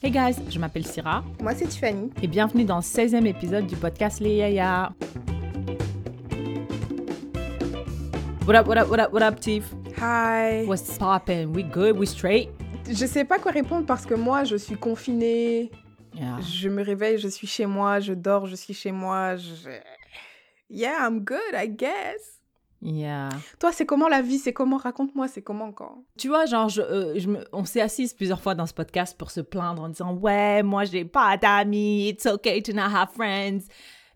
Hey guys, je m'appelle Syrah Moi, c'est Tiffany. et bienvenue dans le 16e épisode du podcast Les Yaya. What up, what up, what up, what up, Tiff? Hi. What's poppin'? We good? We straight? Je sais pas quoi répondre parce que moi, je suis confinée. Yeah. Je me réveille, je suis chez moi. Je dors, je suis chez moi. Je... Yeah, I'm good, I guess. Yeah. Toi, c'est comment la vie? C'est comment? Raconte-moi, c'est comment quand? Tu vois, genre, je, euh, je me- on s'est assises plusieurs fois dans ce podcast pour se plaindre en disant Ouais, moi, j'ai pas d'amis, it's okay to not have friends.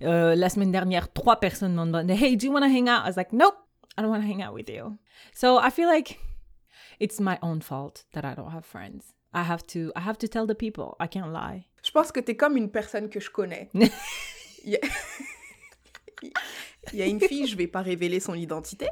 Euh, la semaine dernière, trois personnes m'ont demandé Hey, do you want to hang out? I was like, Nope, I don't want to hang out with you. So I feel like it's my own fault that I don't have friends. I have to, I have to tell the people. I can't lie. Je pense que t'es comme une personne que je connais. Il y a une fille, je vais pas révéler son identité.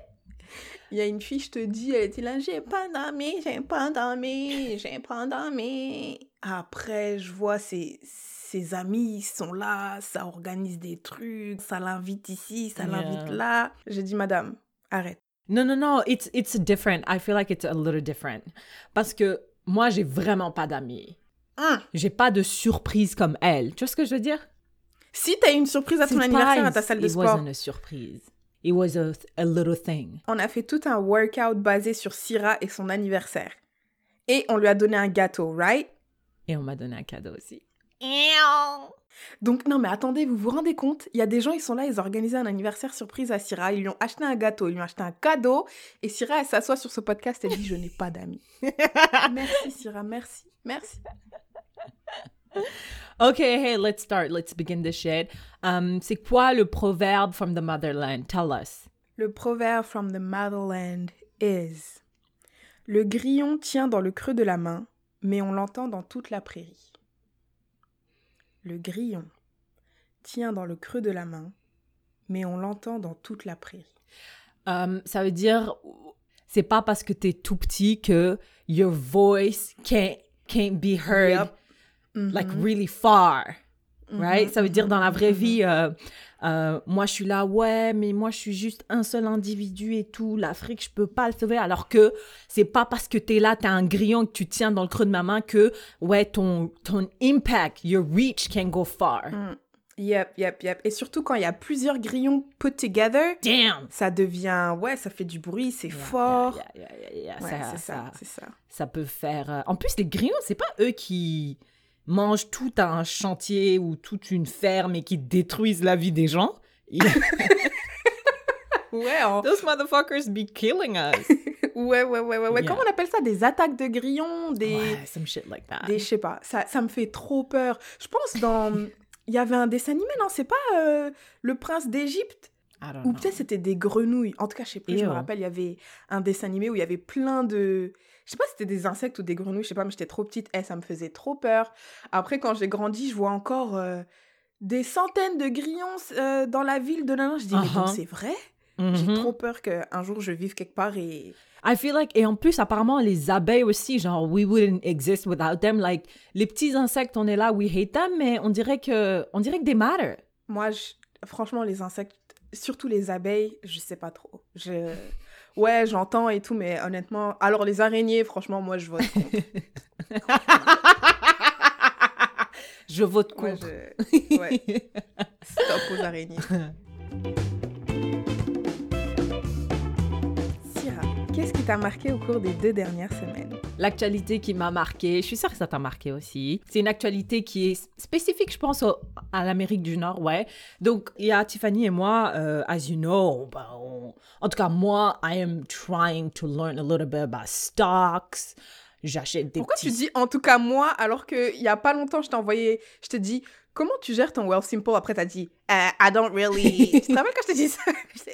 Il y a une fille, je te dis, elle était là, j'ai pas d'amis, j'ai pas d'amis, j'ai pas d'amis. Après, je vois ses, ses amis, ils sont là, ça organise des trucs, ça l'invite ici, ça l'invite là. J'ai dit, madame, arrête. No, no, no, it's, it's different. I feel like it's a little different. Parce que moi, j'ai vraiment pas d'amis. Hum. J'ai pas de surprise comme elle. Tu vois ce que je veux dire? Si t'as eu une surprise à ton anniversaire à ta salle de It sport, wasn't a surprise. It was a, a little thing. on a fait tout un workout basé sur Syrah et son anniversaire. Et on lui a donné un gâteau, right? Et on m'a donné un cadeau aussi. Donc, non, mais attendez, vous vous rendez compte? Il y a des gens, ils sont là, ils ont organisé un anniversaire surprise à Syrah. Ils lui ont acheté un gâteau, ils lui ont acheté un cadeau. Et Syrah, elle s'assoit sur ce podcast, elle dit Je n'ai pas d'amis. merci, Syrah, merci. Merci. Okay, hey, let's start. Let's begin this shit. Um, c'est quoi le proverbe from the motherland? Tell us. Le proverbe from the motherland is Le grillon tient dans le creux de la main, mais on l'entend dans toute la prairie. Le grillon tient dans le creux de la main, mais on l'entend dans toute la prairie. Um, ça veut dire, c'est pas parce que t'es tout petit que your voice can't, can't be heard Yup. like Mhm. really far. Right? Ça veut dire mhm, dans la vraie mhm. vie, euh, euh, moi je suis là, ouais, mais moi je suis juste un seul individu et tout. L'Afrique, je peux pas le sauver. Alors que c'est pas parce que t'es là, t'as un grillon que tu tiens dans le creux de ma main que, ouais, ton, ton impact, your reach can go far. Mm. Yep, yep, yep. Et surtout quand il y a plusieurs grillons put together, Damn! ça devient, ouais, ça fait du bruit, c'est Yeah, fort. yeah, yeah, yeah, yeah, Ouais, ça, c'est ça, ça, c'est ça. ça peut faire. euh, En plus, les grillons, c'est pas eux qui mangent tout un chantier ou toute une ferme et qui détruisent la vie des gens. Ouais, Those motherfuckers be killing us. ouais, ouais, ouais, ouais, ouais. Yeah. Comment on appelle ça? Des attaques de grillons, des, Ouais, some shit like that. des, je sais pas. Ça, ça me fait trop peur. Je pense dans, il y avait un dessin animé, non? C'est pas euh, le prince d'Égypte? Ou peut-être c'était des grenouilles. En tout cas, je sais plus. Je me rappelle, il y avait un dessin animé où il y avait plein de. Je sais pas si c'était des insectes ou des grenouilles, je sais pas, mais j'étais trop petite. Eh, ça me faisait trop peur. Après, quand j'ai grandi, je vois encore euh, des centaines de grillons euh, dans la ville de Nanan. Je dis, mais donc Uh-huh. c'est vrai? J'ai Mhm. trop peur qu'un jour je vive quelque part et. I feel like, et en plus, apparemment, les abeilles aussi, genre, we wouldn't exist without them. Like, les petits insectes, on est là, we hate them, mais on dirait que, on dirait que they matter. Moi, je- franchement, les insectes, surtout les abeilles, je sais pas trop. Je... Ouais, j'entends et tout, mais honnêtement. Alors, les araignées, franchement, moi, je vote contre. Je vote contre. je- ouais. Stop aux araignées. Syrah, qu'est-ce qui t'a marqué au cours des deux dernières semaines? L'actualité qui m'a marqué, je suis sûre que ça t'a marqué aussi. C'est une actualité qui est spécifique, je pense, au- à l'Amérique du Nord, ouais. Donc, il y a Tiffany et moi, euh, as you know, on- en tout cas, moi, I am trying to learn a little bit about stocks. J'achète des Pourquoi petits... tu dis en tout cas moi alors qu'il y a pas longtemps je t'ai envoyé, je te dis comment tu gères ton Well Simple Après t'as dit Euh, I don't really. tu te rappelles quand je t'ai dit ça?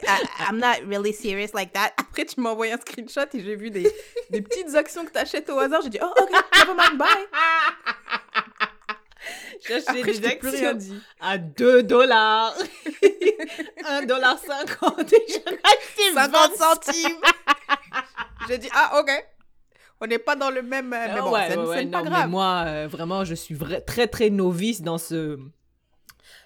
I- I'm not really serious like that. Après tu m'as envoyé un screenshot et j'ai vu des, des petites actions que t'achètes au hasard. J'ai dit oh ok, never mind, bye. J'achète Après je des t'ai plus rien actions dit. à 2 dollars. 1 dollar 50 et j'en ai acheté 50 20 centimes. j'ai dit ah ok. On n'est pas dans le même. euh, mais bon, ouais, c'est ouais, c'est pas non, mais moi, euh, vraiment, je suis vra- très, très novice dans ce,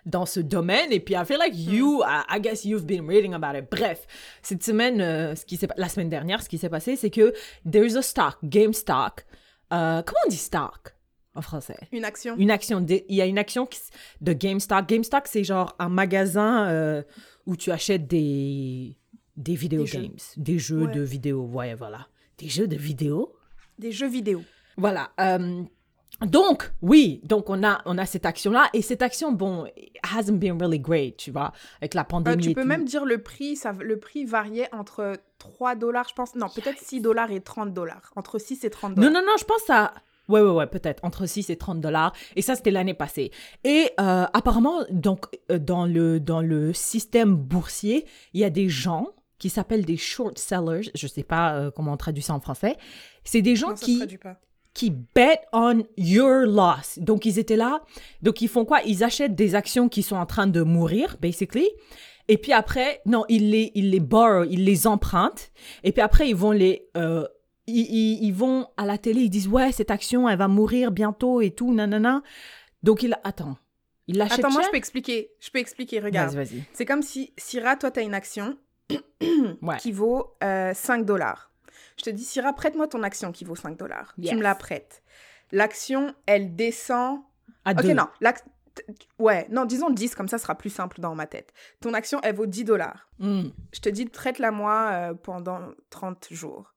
dans ce domaine. Et puis, I feel like Hmm. you, I, I guess you've been reading about it. Bref, cette semaine, euh, ce qui la semaine dernière, ce qui s'est passé, c'est que there's a stock, GameStop. Euh, comment on dit stock? en français? Une action. Une action. de- Il y a une action qui de GameStop. GameStop, c'est genre un magasin euh, où tu achètes des, des video Des jeux. games, des jeux Ouais. de vidéo. Ouais, voilà. Des jeux de vidéo? Des jeux vidéo. Voilà. euh, donc, oui, donc on a, on a cette action-là. Et cette action, bon, it hasn't been really great, tu vois, avec la Euh, pandémie. tu et peux tout. même dire le prix, ça, le prix variait entre 3 dollars, je pense. Non, peut-être 6 dollars et 30 dollars. Entre 6 et 30 Non, dollars. non, non, je pense à. Ouais, ouais, ouais, peut-être. Entre 6 et 30 dollars. Et ça, c'était l'année passée. Et euh, apparemment, donc, euh, dans, le, dans le système boursier, il y a des gens qui s'appellent des short sellers. Je sais pas euh, comment on traduit ça en français. C'est des gens Non, qui, qui bet on your loss. Donc, ils étaient là. Donc, ils font quoi? Ils achètent des actions qui sont en train de mourir, basically. Et puis après, non, ils les, ils les borrow, ils les empruntent. Et puis après, ils vont les... euh, ils, ils- vont à la télé, ils disent, ouais, cette action, elle va mourir bientôt et tout, nanana. Donc, il... Attends. Il l'achète Attends, moi, cher? je peux expliquer. Je peux expliquer, regarde. Vas-y, vas-y. C'est comme si, Syrah, toi, tu as une action Ouais. qui vaut euh, 5 dollars. Je te dis, Syrah, prête-moi ton action qui vaut 5 dollars. Yes. Tu me la prêtes. L'action, elle descend. À Ok, deux. non. Ouais, non, disons 10, comme ça, ce sera plus simple dans ma tête. Ton action, elle vaut 10 dollars. Hmm. Je te dis, traite-la moi euh, pendant 30 jours.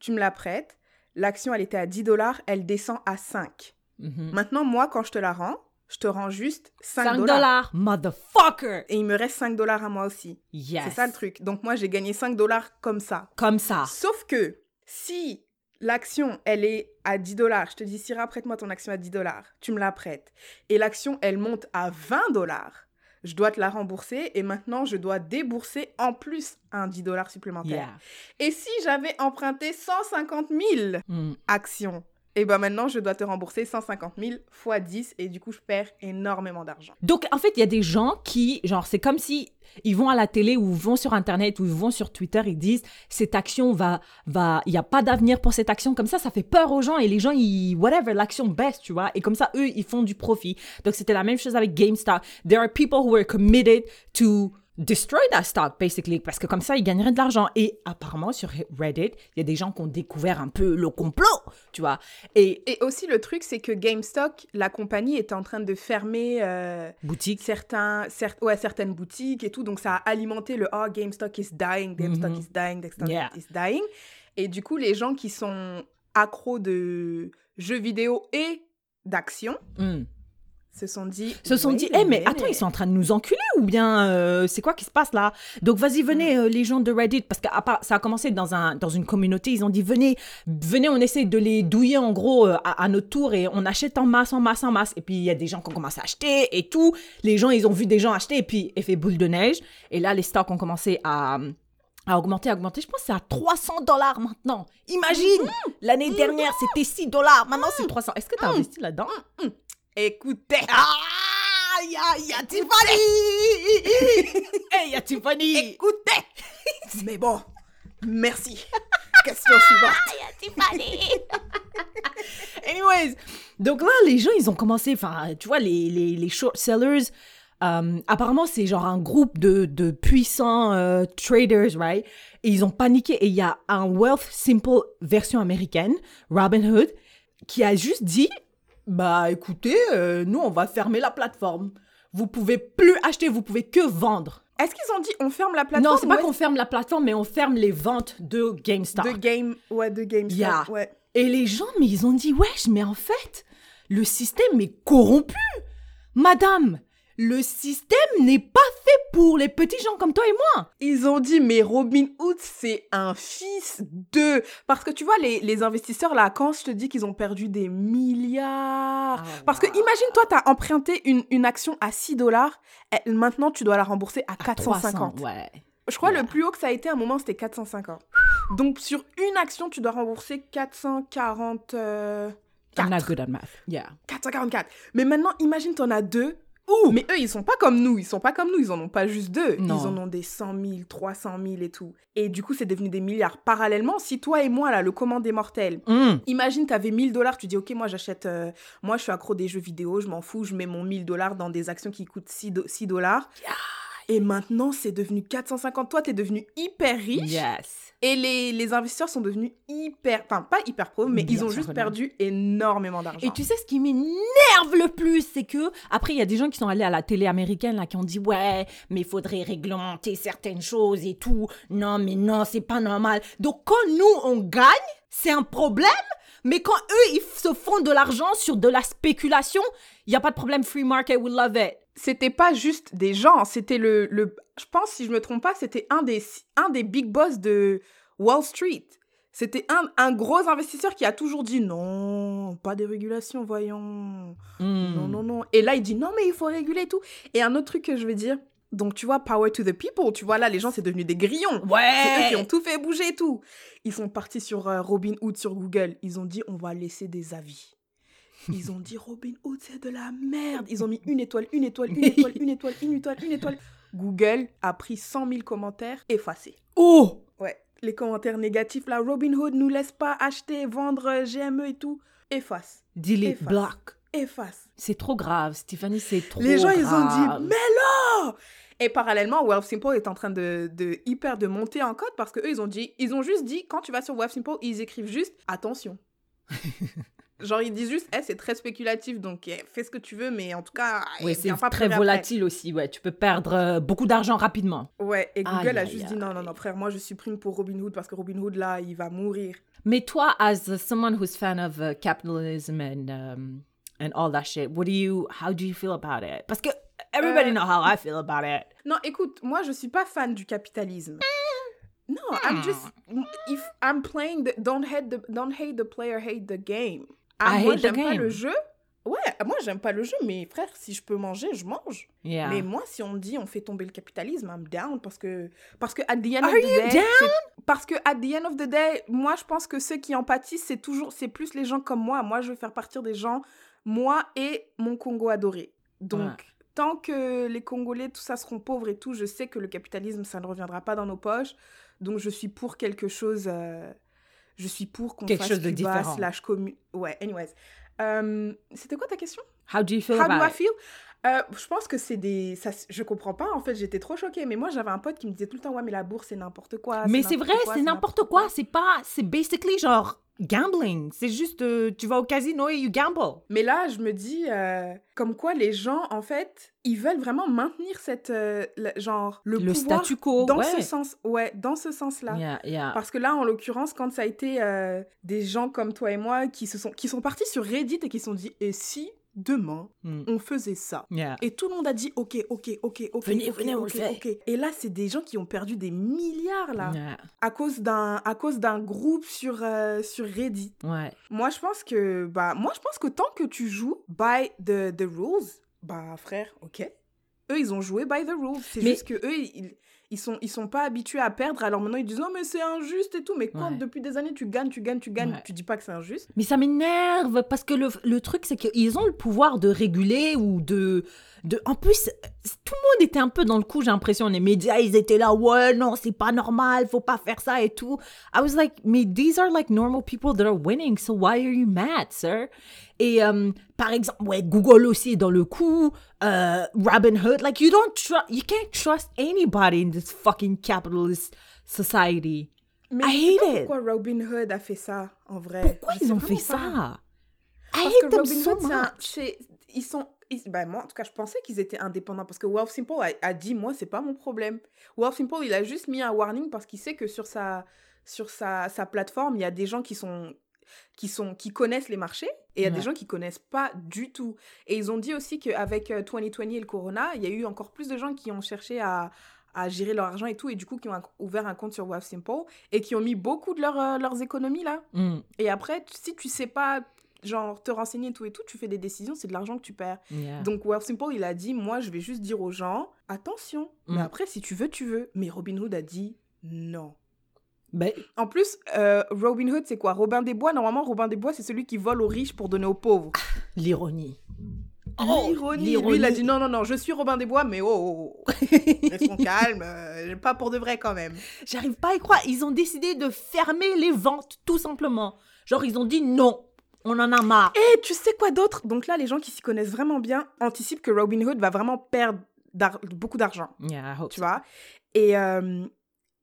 Tu me la prêtes. L'action, elle était à 10 dollars, elle descend à 5. Mhm. Maintenant, moi, quand je te la rends, je te rends juste 5 5 dollars. motherfucker! Et il me reste 5 dollars à moi aussi. Yes. C'est ça le truc. Donc moi, j'ai gagné 5 dollars comme ça. Comme ça. Sauf que si l'action, elle est à 10 dollars, je te dis, Syrah, prête-moi ton action à 10 dollars, tu me la prêtes, et l'action, elle monte à 20 dollars, je dois te la rembourser, et maintenant, je dois débourser en plus un 10 dollars supplémentaire. Yeah. Et si j'avais emprunté 150 000 Hmm. actions, et ben maintenant, je dois te rembourser 150 000 fois 10, et du coup, je perds énormément d'argent. Donc, en fait, il y a des gens qui, genre, c'est comme si ils vont à la télé ou vont sur Internet ou vont sur Twitter, ils disent cette action va, va, il n'y a pas d'avenir pour cette action. Comme ça, ça fait peur aux gens et les gens, ils, whatever, l'action baisse, tu vois. Et comme ça, eux, ils font du profit. Donc, c'était la même chose avec GameStop. There are people who are committed to destroy that stock, basically, parce que comme ça, ils gagneraient de l'argent. Et apparemment, sur Reddit, il y a des gens qui ont découvert un peu le complot, tu vois. Et Et aussi, le truc, c'est que GameStop, la compagnie, était en train de fermer euh, boutique, certains, ouais, certaines boutiques et tout. Donc, ça a alimenté le « Oh, GameStop is dying, GameStop Mhm. is dying, GameStop Yeah. is dying ». Et du coup, les gens qui sont accros de jeux vidéo et d'action hmm, se sont dit... se sont dit, a eh mais attends, ils sont en train de nous enculer ou bien euh, c'est quoi qui se passe là? Donc vas-y, venez euh, les gens de Reddit parce que part- ça a commencé dans un dans une communauté, ils ont dit venez, venez, on essaie de les douiller en gros euh, à, à notre tour et on achète en masse, en masse, en masse. Et puis il y a des gens qui ont commencé à acheter et tout. Les gens, ils ont vu des gens acheter et puis effet boule de neige. Et là, les stocks ont commencé à à augmenter, à augmenter. Je pense que c'est à 300 dollars maintenant. Imagine, l'année dernière, c'était 6 dollars. Maintenant, c'est 300. Est-ce que tu as investi là-dedans? Écoutez, Ah, y a, y a Tiffany! hey, y a Tiffany! écoutez Mais bon, merci. Question suivante. Anyways, donc là, les gens, ils ont commencé, enfin, tu vois, les, les, les short sellers, euh, apparemment, c'est genre un groupe de, de puissants euh, traders, right? Et ils ont paniqué. Et il y a un Wealth Simple version américaine, Robinhood, qui a juste dit, bah écoutez, euh, nous, on va fermer la plateforme. Vous pouvez plus acheter, vous pouvez que vendre. Est-ce qu'ils ont dit on ferme la plateforme Non, c'est pas qu'on ferme la plateforme, mais on ferme les ventes de GameStop. De game, ouais, de GameStop, Yeah. ouais. Et les gens, mais ils ont dit, wesh, mais en fait, le système est corrompu. Madame, le système n'est pas fait pour les petits gens comme toi et moi. Ils ont dit, mais Robin Hood, c'est un fils de... Parce que tu vois, les, les investisseurs, là, quand je te dis qu'ils ont perdu des milliards... Ah, Parce que imagine, toi, t'as emprunté une, une action à 6 dollars, maintenant, tu dois la rembourser à 450. 300, ouais. Je crois le plus haut que ça a été à un moment, c'était 450. Donc, sur une action, tu dois rembourser 440... euh, I'm not good at math. Yeah. 444. Mais maintenant, imagine, t'en as deux. Mais eux, ils sont pas comme nous. Ils sont pas comme nous. Ils en ont pas juste deux. Non. Ils en ont des 100 000, 300 000 et tout. Et du coup, c'est devenu des milliards. Parallèlement, si toi et moi, là, le commande des mortels, Mm. imagine, t'avais 1000 dollars, tu dis, OK, moi, j'achète. euh, moi, je suis accro des jeux vidéo, je m'en fous, je mets mon 1000 dollars dans des actions qui coûtent 6, do- 6 dollars. Et maintenant, c'est devenu 450. Toi, t'es devenu hyper riche. Yes. Et les, les investisseurs sont devenus hyper, enfin pas hyper pauvres, mais Bien ils ont juste perdu énormément d'argent. Et tu sais ce qui m'énerve le plus, c'est que après il y a des gens qui sont allés à la télé américaine là qui ont dit ouais, mais il faudrait réglementer certaines choses et tout. Non, mais non, c'est pas normal. Donc quand nous on gagne, c'est un problème. Mais quand eux ils se font de l'argent sur de la spéculation, il y a pas de problème. Free market, we love it. C'était pas juste des gens, c'était le, le, je pense si je me trompe pas, c'était un des, un des big boss de Wall Street. C'était un, un gros investisseur qui a toujours dit non, pas de régulation, voyons. Hmm. Non, non, non. Et là, il dit non, mais il faut réguler et tout. Et un autre truc que je veux dire, donc tu vois, power to the people, tu vois, là, les gens, c'est devenu des grillons. C'est eux Ouais. qui ont tout fait bouger et tout. Ils sont partis sur euh, Robinhood sur Google. Ils ont dit on va laisser des avis. Ils ont dit Robinhood c'est de la merde. Ils ont mis une étoile, une étoile, une étoile, une étoile, une étoile, une étoile. Google a pris 100 000 commentaires effacés. Oh. Ouais, les commentaires négatifs là, Robinhood nous laisse pas acheter, vendre euh, GME et tout. Efface, Delete, block. efface. C'est trop grave, Stéphanie, c'est trop Les gens, ils ont grave. dit, mais là Et parallèlement, Wealthsimple est en train de, de hyper de monter en code parce que eux, ils ont dit, ils ont juste dit, quand tu vas sur Wealthsimple, ils écrivent juste, attention. Genre, ils disent juste, Eh, c'est très spéculatif, donc eh, fais ce que tu veux, mais en tout cas, Oui, eh, c'est viens pas très après. volatile aussi. Ouais, tu peux perdre euh, beaucoup d'argent rapidement. Ouais, et Google Aïe, a aïe, juste dit, aïe. non, non, non, frère, moi, je supprime pour Robinhood parce que Robinhood, là, il va mourir. Mais toi, as someone who's fan of uh, capitalism and um, and all that shit, what do you, how do you feel about it? Parce que everybody Euh, know how I feel about it. Non, écoute, moi, je suis pas fan du capitalisme. Non, I'm just if I'm playing the don't hate the don't hate the player, hate the game. Ah, I moi, j'aime pas le jeu. Ouais, moi, j'aime pas le jeu, mais frère, si je peux manger, je mange. Yeah. Mais moi, si on me dit on fait tomber le capitalisme, I'm down parce que parce que at the end Are of the you day, down? parce que at the end of the day, moi, je pense que ceux qui en pâtissent, c'est toujours c'est plus les gens comme moi. Moi, je veux faire partir des gens, moi et mon Congo adoré. Donc Ouais. tant que les Congolais, tout ça seront pauvres et tout, je sais que le capitalisme, ça ne reviendra pas dans nos poches. Donc je suis pour quelque chose. euh, je suis pour qu'on fasse chose de Cuba différent. slash commu- Ouais, anyways. Euh, C'était quoi ta question? How do you feel How do about I it? feel? Euh, Je pense que c'est des. Ça, je comprends pas, en fait, j'étais trop choquée. Mais moi, j'avais un pote qui me disait tout le temps Ouais, mais la bourse, c'est n'importe quoi. Mais c'est vrai, c'est n'importe quoi. C'est pas, c'est basically genre gambling. C'est juste, euh, tu vas au casino et you gamble. Mais là, je me dis, euh, comme quoi les gens, en fait, ils veulent vraiment maintenir cette. genre, le, Le pouvoir statu quo, Dans ouais. ce sens. Ouais, dans ce sens-là. Yeah, yeah. Parce que là, en l'occurrence, quand ça a été des gens comme toi et moi qui, se sont, qui sont partis sur Reddit et qui se sont dit Et si demain, Mm. on faisait ça Yeah. Et tout le monde a dit Ok, ok, ok, ok. Venez, ok, venez, on ok, le fait. ok. Et là, c'est des gens qui ont perdu des milliards, là, Yeah. à cause d'un à cause d'un groupe sur, euh, sur Reddit. Ouais. Moi, je pense que bah moi, je pense que tant que tu joues by the, the rules, bah frère, ok. Eux, ils ont joué by the rules. C'est juste que eux, ils, ils sont ils sont pas habitués à perdre. Alors maintenant, ils disent non mais c'est injuste et tout. Mais quand Ouais. depuis des années tu gagnes, tu gagnes, tu gagnes, Ouais. tu dis pas que c'est injuste. Mais ça m'énerve parce que le, le truc, c'est qu'ils ont le pouvoir de réguler ou de, de. En plus, tout le monde était un peu dans le coup, j'ai l'impression. Les médias, ils étaient là, ouais, non, c'est pas normal, faut pas faire ça et tout. I was like, mais these are like normal people that are winning, so why are you mad, sir? Et euh, par exemple, ouais, Google aussi est dans le coup, euh, Robinhood, like you don't trust, you can't trust anybody in this fucking capitalist society. Mais I hate pas it. pourquoi Robin Hood a fait ça en vrai. Pourquoi ils ont fait pas. ça? I Parce hate que them Robin so Hood, un- much. c'est- ils sont. Ils- ben, moi, en tout cas, je pensais qu'ils étaient indépendants parce que Wealthsimple a, a dit Moi, c'est pas mon problème. Wealthsimple, il a juste mis un warning parce qu'il sait que sur sa, sur sa, sa plateforme, il y a des gens qui sont. Qui, sont, qui connaissent les marchés et il y a Ouais. des gens qui connaissent pas du tout. Et ils ont dit aussi qu'avec euh, 2020 et le Corona, il y a eu encore plus de gens qui ont cherché à, à gérer leur argent et tout, et du coup qui ont un- ouvert un compte sur Wealthsimple et qui ont mis beaucoup de leur, euh, leurs économies là. Mm, Et après, si tu sais pas, genre, te renseigner et tout et tout, tu fais des décisions, c'est de l'argent que tu perds. yeah. Donc, Wealthsimple, il a dit, moi, je vais juste dire aux gens, attention. Mais Mm. après, si tu veux, tu veux. Mais Robinhood a dit, non. Ben, En plus, euh, Robinhood, c'est quoi? Robin des Bois, normalement, Robin des Bois, c'est celui qui vole aux riches pour donner aux pauvres. l'ironie. L'ironie. Lui, il a dit, non, non, non, je suis Robin des Bois, mais oh, oh, oh. restons calmes, euh, pas pour de vrai quand même. J'arrive pas à y croire. Ils ont décidé de fermer les ventes, tout simplement. Genre, ils ont dit non, on en a marre. Et tu sais quoi d'autre? Donc là, les gens qui s'y connaissent vraiment bien anticipent que Robinhood va vraiment perdre beaucoup d'argent. Yeah, I hope tu vois? Et euh,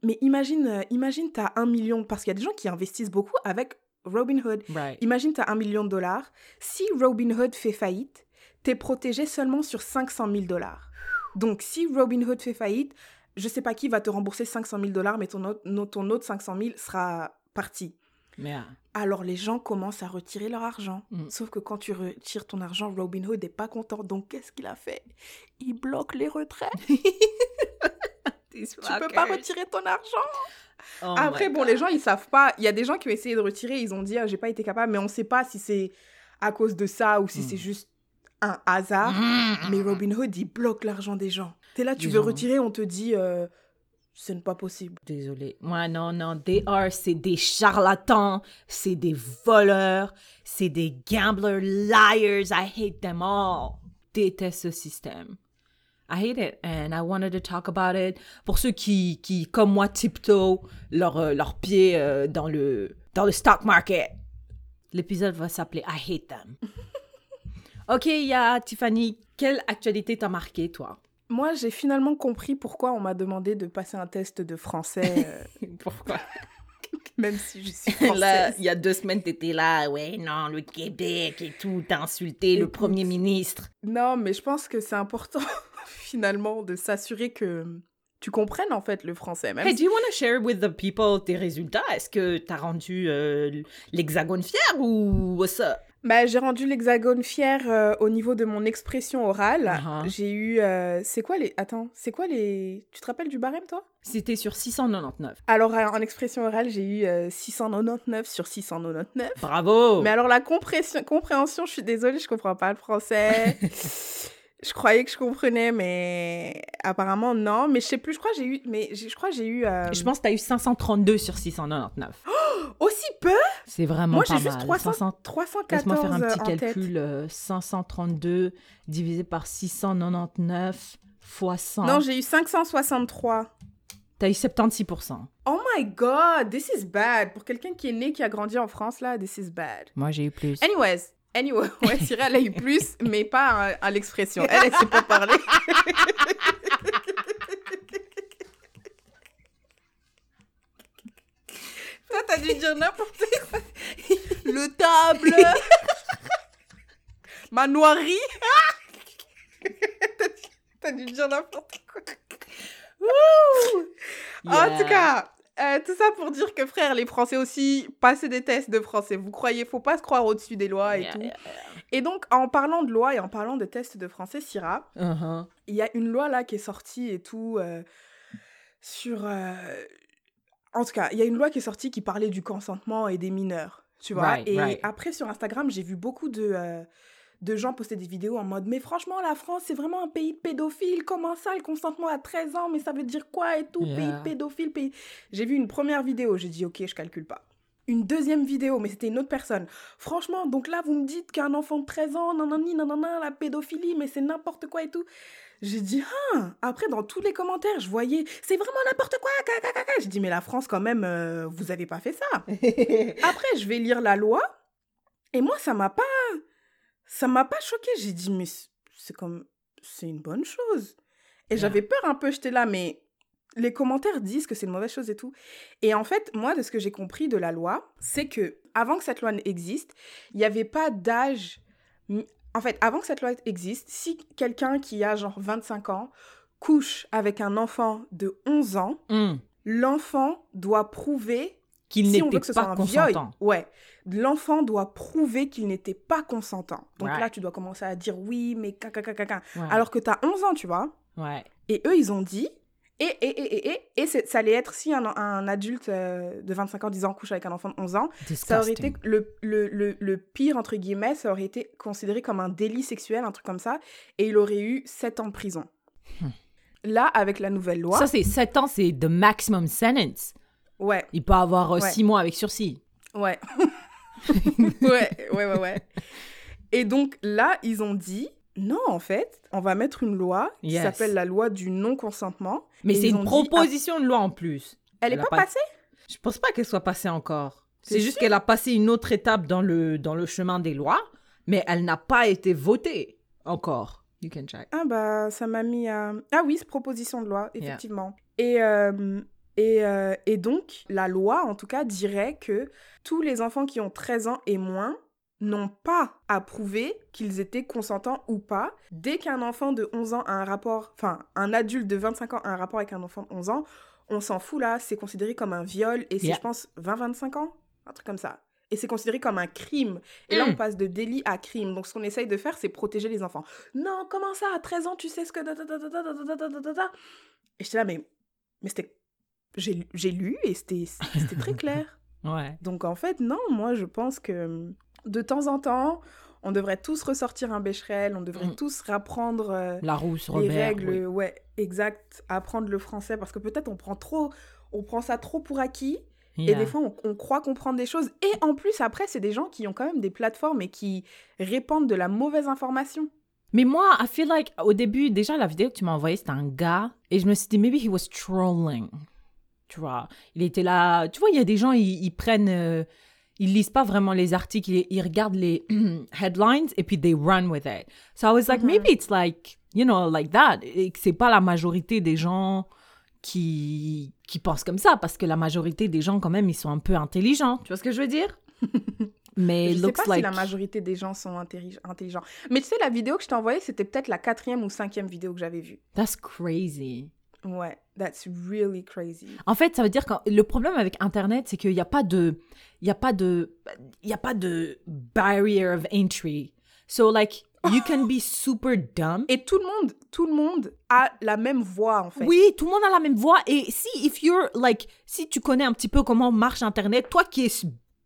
Mais imagine, euh, imagine, t'as un million, parce qu'il y a des gens qui investissent beaucoup avec Robinhood. Right. Imagine, t'as un million de dollars. Si Robinhood fait faillite, t'es protégé seulement sur 500 000 dollars. Donc, si Robinhood fait faillite, je sais pas qui va te rembourser 500 000 dollars, mais ton autre, ton autre 500 000 sera parti. Mais, ah, Alors, les gens commencent à retirer leur argent. Mm. Sauf que quand tu retires ton argent, Robinhood n'est pas content. Donc, qu'est-ce qu'il a fait? Il bloque les retraits. Tu peux pas retirer ton argent. Oh Après, bon, God. les gens, ils savent pas. Il y a des gens qui ont essayé de retirer, ils ont dit, ah, j'ai pas été capable, mais on sait pas si c'est à cause de ça ou si Mm. c'est juste un hasard. Mm. Mais Robinhood, il bloque l'argent des gens. T'es là, tu Des veux gens. retirer, on te dit, euh, ce n'est pas possible. Désolée. Ouais, non, non. Are, c'est des charlatans, c'est des voleurs, c'est des gamblers, liars. I hate them all. Déteste ce système. I hate it and I wanted to talk about it. Pour ceux qui, qui comme moi, tiptoe leurs euh, leurs pieds euh, dans, le, dans le stock market, l'épisode va s'appeler I hate them. ok, il y a Tiffany. Quelle actualité t'a marqué, toi? Moi, j'ai finalement compris pourquoi on m'a demandé de passer un test de français, euh, Pourquoi? même si je suis Là, française. il y a deux semaines, t'étais là, ouais, non, le Québec et tout, t'as insulté le premier ministre. Non, mais je pense que c'est important, finalement, de s'assurer que tu comprennes, en fait, le français. Même Hey, do you want to share with the people tes résultats? Est-ce que t'as rendu euh, l'hexagone fier ou what's up? Bah, j'ai rendu l'hexagone fier euh, au niveau de mon expression orale. Uh-huh. J'ai eu... euh, c'est quoi les... Attends, c'est quoi les... Tu te rappelles du barème, toi? C'était sur 699. Alors, euh, en expression orale, j'ai eu euh, 699 sur 699. Bravo! Mais alors, la compréhension, compréhension, je suis désolée, je comprends pas le français. je croyais que je comprenais, mais apparemment, non. Mais je sais plus, je crois que j'ai eu... Mais je crois que j'ai eu... euh, Je pense que t'as eu 532 sur 699. Aussi peu? C'est vraiment Moi, j'ai juste mal. 300 500 314 Laisse-moi faire un petit tête. calcul. euh, 532 divisé par 699 fois 100. Non, j'ai eu 563. T'as eu 76%. Oh my god, this is bad. Pour quelqu'un qui est né, qui a grandi en France, là, this is bad. Moi, j'ai eu plus. Anyways, anyway, ouais, Cyril, elle a eu plus, mais pas à, à l'expression. Elle, elle sait pas parler. Toi, t'as dû dire n'importe quoi. Le table. Ma noirie. T'as dû dire n'importe quoi. Wouh! En tout cas, euh, tout ça pour dire que frère, les Français aussi, passez des tests de français. Vous croyez, faut pas se croire au-dessus des lois et Yeah, tout. yeah, Et donc, en parlant de loi et en parlant de tests de français, Syrah. Uh-huh. il y a une loi là qui est sortie et tout euh, sur. euh, En tout cas, il y a une loi qui est sortie qui parlait du consentement et des mineurs, tu vois. Right, et right. après, sur Instagram, j'ai vu beaucoup de. De gens poster des vidéos en mode mais franchement la France c'est vraiment un pays de pédophiles. Comment ça le consentement à 13 ans? Mais ça veut dire quoi et tout? Pays Yeah. pédophiles pays j'ai vu une première vidéo. J'ai dit ok je calcule pas. Une deuxième vidéo mais c'était une autre personne. Franchement donc là vous me dites qu'un enfant de 13 ans nanani nanana la pédophilie mais c'est n'importe quoi et tout. J'ai dit ah après dans tous les commentaires je voyais c'est vraiment n'importe quoi j'ai dit mais la France quand même euh, vous avez pas fait ça. Après, je vais lire la loi. Et moi, ça m'a pas. Ça m'a pas choqué. J'ai dit, mais c'est comme. C'est une bonne chose. Et Yeah. j'avais peur un peu, j'étais là, mais les commentaires disent que c'est une mauvaise chose et tout. Et en fait, moi, de ce que j'ai compris de la loi, c'est que avant que cette loi existe, il n'y avait pas d'âge. En fait, avant que cette loi existe, si quelqu'un qui a genre 25 ans couche avec un enfant de 11 ans, Hmm. l'enfant doit prouver Qu'il si on n'était veut que ce pas soit un viol, consentant. ouais, l'enfant doit prouver qu'il n'était pas consentant. Donc Ouais. là, tu dois commencer à dire oui, mais caca, caca, caca. Ouais. Alors que tu as 11 ans, tu vois. Ouais. Et eux, ils ont dit, et, et, et, et, et, ça allait être si un, un adulte euh, de 25 ans, 10 ans couche avec un enfant de 11 ans, ça aurait été le, le, le, le pire, entre guillemets, ça aurait été considéré comme un délit sexuel, un truc comme ça, et il aurait eu 7 ans de prison. Hmm. Là, avec la nouvelle loi, Ça, c'est 7 ans, c'est the maximum sentence. Ouais, Il peut avoir Ouais. 6 mois avec sursis. Ouais. ouais, ouais, ouais, ouais. Et donc là, ils ont dit, non, en fait, on va mettre une loi qui s'appelle la loi du non-consentement. Mais c'est une dit, proposition de loi en plus. ah, elle est elle a pas, pas- passée? Je pense pas qu'elle soit passée encore. C'est juste qu'elle a passé une autre étape dans le, dans le chemin des lois, mais elle n'a pas été votée encore. You can check. Ah bah, ça m'a mis à... Ah oui, c'est proposition de loi, effectivement. Et euh, et, donc, la loi, en tout cas, dirait que tous les enfants qui ont 13 ans et moins n'ont pas à prouver qu'ils étaient consentants ou pas. Dès qu'un enfant de 11 ans a un rapport, enfin, un adulte de 25 ans a un rapport avec un enfant de 11 ans, on s'en fout là, c'est considéré comme un viol, et c'est, je pense, 20-25 ans, un truc comme ça. Et c'est considéré comme un crime. Et là, on passe de délit à crime. Donc, ce qu'on essaye de faire, c'est protéger les enfants. Non, comment ça, à 13 ans, tu sais ce que... Et j'étais là, mais, mais c'était j'ai lu et c'était très clair. Ouais. Donc en fait, non, moi je pense que hum, de temps en temps, on devrait tous ressortir un bécherel, on devrait Mm. tous rapprendre euh, La rousse, les Robert. règles, oui. ouais, exact, apprendre le français parce que peut-être on prend trop, on prend ça trop pour acquis et des fois on, on croit comprendre des choses et en plus après c'est des gens qui ont quand même des plateformes et qui répandent de la mauvaise information. Mais moi, I feel like, au début, déjà, la vidéo que tu m'as envoyée, c'était un gars. Et je me suis dit, maybe he was trolling. Tu vois, il était là. Tu vois, il y a des gens, ils, ils prennent. euh, ils lisent pas vraiment les articles, ils, ils regardent les headlines et puis they run with it. So I was like, Mhm. maybe it's like, you know, like that. Et que c'est pas la majorité des gens qui, qui pensent comme ça, parce que la majorité des gens, quand même, ils sont un peu intelligents. Tu vois ce que je veux dire? Mais je sais pas like... si la majorité des gens sont intellig- intelligents. Mais tu sais, la vidéo que je t'ai envoyée, c'était peut-être la quatrième ou cinquième vidéo que j'avais vue. That's crazy. Ouais, that's really crazy. En fait, ça veut dire que le problème avec Internet, c'est qu'il n'y a pas de, il y a pas de, il y a pas de barrier of entry. So like, you can be super dumb. Et tout le monde, tout le monde a la même voix en fait. Oui, tout le monde a la même voix. Et si, if you're like, si tu connais un petit peu comment marche Internet, toi qui es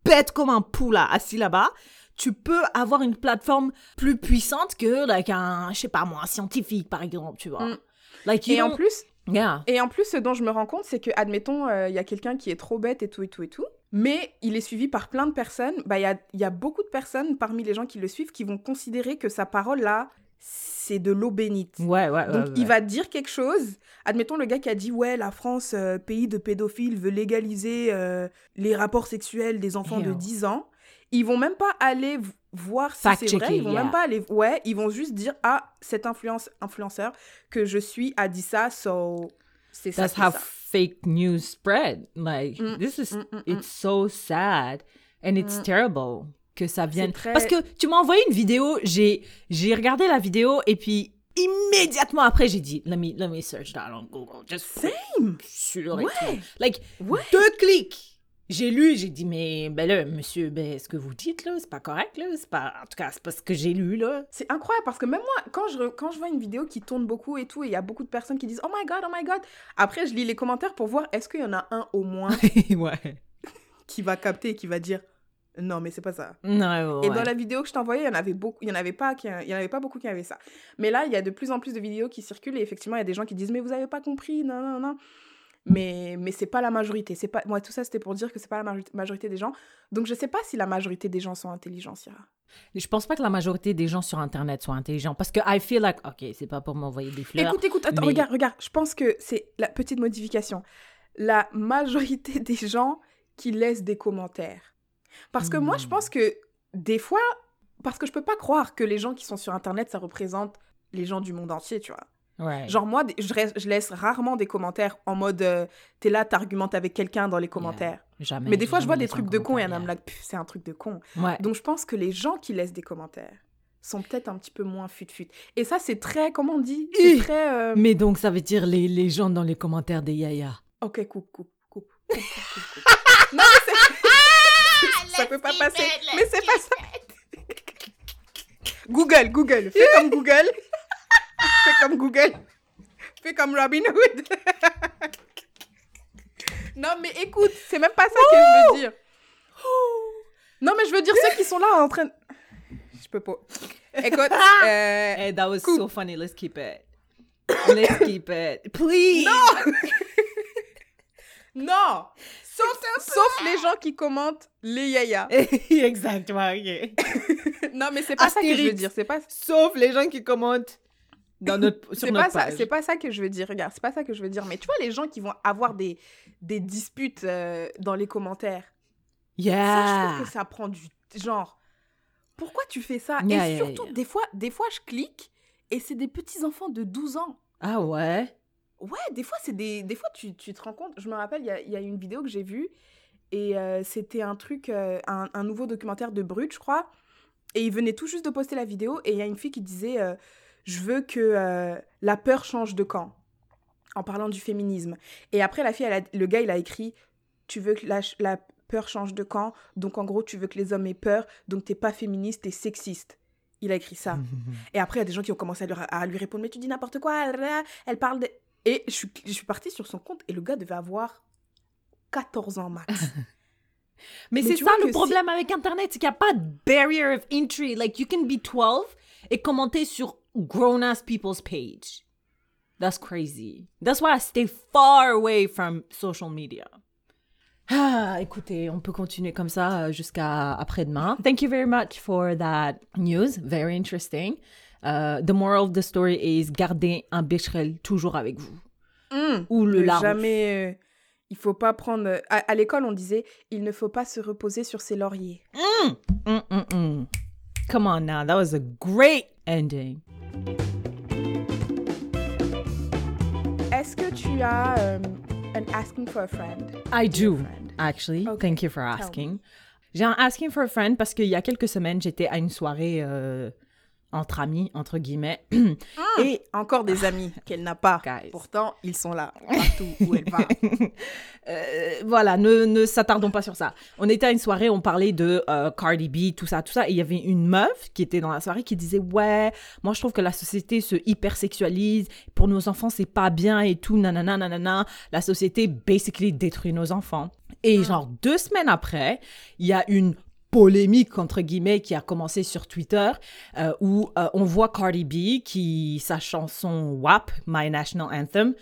bête comme un pou là, assis là-bas, tu peux avoir une plateforme plus puissante que like un, je sais pas moi, un scientifique par exemple, tu vois. Mm. Like, Et en plus, yeah. et en plus, ce dont je me rends compte, c'est que, admettons, euh, il y a quelqu'un qui est trop bête et tout et tout et tout, mais il est suivi par plein de personnes. Bah, il y a, il y a beaucoup de personnes parmi les gens qui le suivent qui vont considérer que sa parole là, c'est de l'eau bénite. Ouais, ouais, ouais. Donc ouais. il va dire quelque chose. Admettons le gars qui a dit ouais la France euh, pays de pédophiles veut légaliser euh, les rapports sexuels des enfants de Ew. 10 ans. Ils vont même pas aller voir si c'est vrai. Ils vont yeah. même pas aller ouais ils vont juste dire ah cet influence influenceur que je suis a dit ça so c'est ça. That's c'est how ça. fake news spread. Like Mm, this is mm, mm, mm. it's so sad and it's Mm. terrible que ça vienne très- parce que tu m'as envoyé une vidéo, j'ai j'ai regardé la vidéo et puis immédiatement après j'ai dit let me let me search that on Google just Same. sur Ouais. like Ouais. deux clics. J'ai lu, j'ai dit mais ben là monsieur, ben ce que vous dites là, c'est pas correct là, c'est pas en tout cas c'est pas ce que j'ai lu là. C'est incroyable parce que même moi, quand je, quand je vois une vidéo qui tourne beaucoup et tout, et il y a beaucoup de personnes qui disent Oh my god, oh my god. Après, je lis les commentaires pour voir est-ce qu'il y en a un au moins ouais. qui va capter et qui va dire Non, mais c'est pas ça. Non, Et dans la vidéo que je t'envoyais, il y en avait beaucoup, il y en avait pas, qui- il y en avait pas beaucoup qui avaient ça. Mais là, il y a de plus en plus de vidéos qui circulent et effectivement, il y a des gens qui disent mais vous avez pas compris, non non non. Mais mais c'est pas la majorité, c'est pas moi tout ça c'était pour dire que c'est pas la majorité- des gens. Donc je sais pas si la majorité des gens sont intelligents, Syrah. Je pense pas que la majorité des gens sur Internet soient intelligents parce que I feel like, ok, c'est pas pour m'envoyer des fleurs. Écoute, écoute, attends, mais- regarde, regarde. Je pense que c'est la petite modification. La majorité des gens qui laissent des commentaires. Parce que moi, je Hmm. pense que des fois, parce que je peux pas croire que les gens qui sont sur Internet, ça représente les gens du monde entier, tu vois. Ouais. Genre moi, je, reste- je laisse rarement des commentaires en mode euh, t'es là, t'argumentes avec quelqu'un dans les commentaires. Jamais. Mais des fois, je vois des trucs de cons et un âme là, c'est un truc de con. Ouais. Donc je pense que les gens qui laissent des commentaires sont peut-être un petit peu moins fut-fut. Et ça, c'est très, comment on dit? C'est très... euh, Mais donc, ça veut dire les, les gens dans les commentaires des Yaya. Ok, coupe, coupe, coupe, coupe, coupe, coupe, coupe. non, mais c'est... ça peut pas passer. Mais c'est pas ça. Google, Google. Fais comme Google. Fais comme Google. Fais comme Robin Hood. non, mais écoute, c'est même pas ça que je veux dire. Non, mais je veux dire ceux qui sont là en train... Je peux pas. Écoute, euh, Hey, that was coupe. so funny. Let's keep it. Let's keep it. Please. non Sauf, sauf les gens qui commentent les yaya. Exactement. Non, mais c'est pas ça que je veux dire. C'est pas, Sauf les gens qui commentent dans notre, sur c'est pas ça. page. C'est pas ça que je veux dire. Regarde, c'est pas ça que je veux dire. Mais tu vois les gens qui vont avoir des des disputes euh, dans les commentaires. Ça, je Yeah. trouve que ça prend du genre. Pourquoi tu fais ça? Yeah, Et yeah, surtout, yeah. des fois, des fois, je clique et c'est des petits enfants de 12 ans. Ah ouais? Ouais, des fois, c'est des... Des fois, tu, tu te rends compte... Je me rappelle, il y a, y a une vidéo que j'ai vue, et euh, c'était un truc, euh, un, un nouveau documentaire de Brut, je crois, et il venait tout juste de poster la vidéo, et il y a une fille qui disait Je veux que euh, la peur change de camp », en parlant du féminisme. Et après, la fille, elle a- le gars, il a écrit Tu veux que la, peur change de camp, donc en gros, tu veux que les hommes aient peur, donc t'es pas féministe, t'es sexiste. Il a écrit ça. Et après, il y a des gens qui ont commencé à lui, à lui répondre Mais tu dis n'importe quoi, elle parle de. Et je suis, je suis partie sur son compte et le gars devait avoir 14 ans max. Mais, Mais c'est ça le si- problème avec Internet, c'est qu'il n'y a pas de barrier of entry. Like, you can be 12 et commenter sur grown-ass people's page. That's crazy. That's why I stay far away from social media. Ah, écoutez, on peut continuer comme ça euh, jusqu'à après-demain. Thank you very much for that news. Very interesting. Uh, the moral of the story is gardez un bécherel toujours avec vous. Hum, Ou le ne large. Jamais. euh, il faut pas prendre. À, à l'école, on disait Il ne faut pas se reposer sur ses lauriers. Mm, mm, mm. Come on now, that was a great ending. Est-ce que tu as euh, an asking for a friend? I do, friend. actually. Okay, Thank you for asking. J'ai un asking for a friend parce qu'il y a quelques semaines, j'étais à une soirée euh, entre amis, entre guillemets. Et Encore des amis qu'elle n'a pas. Guys. Pourtant, ils sont là, partout où elle va. Euh, voilà, ne, ne s'attardons pas sur ça. On était à une soirée, on parlait de euh, Cardi B, tout ça, tout ça. Et il y avait une meuf qui était dans la soirée qui disait Ouais, moi je trouve que la société se hypersexualise. Pour nos enfants, c'est pas bien et tout. Nanana, nanana. La société, basically, détruit nos enfants. Et genre deux semaines après, il y a une polémique entre guillemets qui a commencé sur Twitter euh, où euh, on voit Cardi B qui sa chanson WAP My National Anthem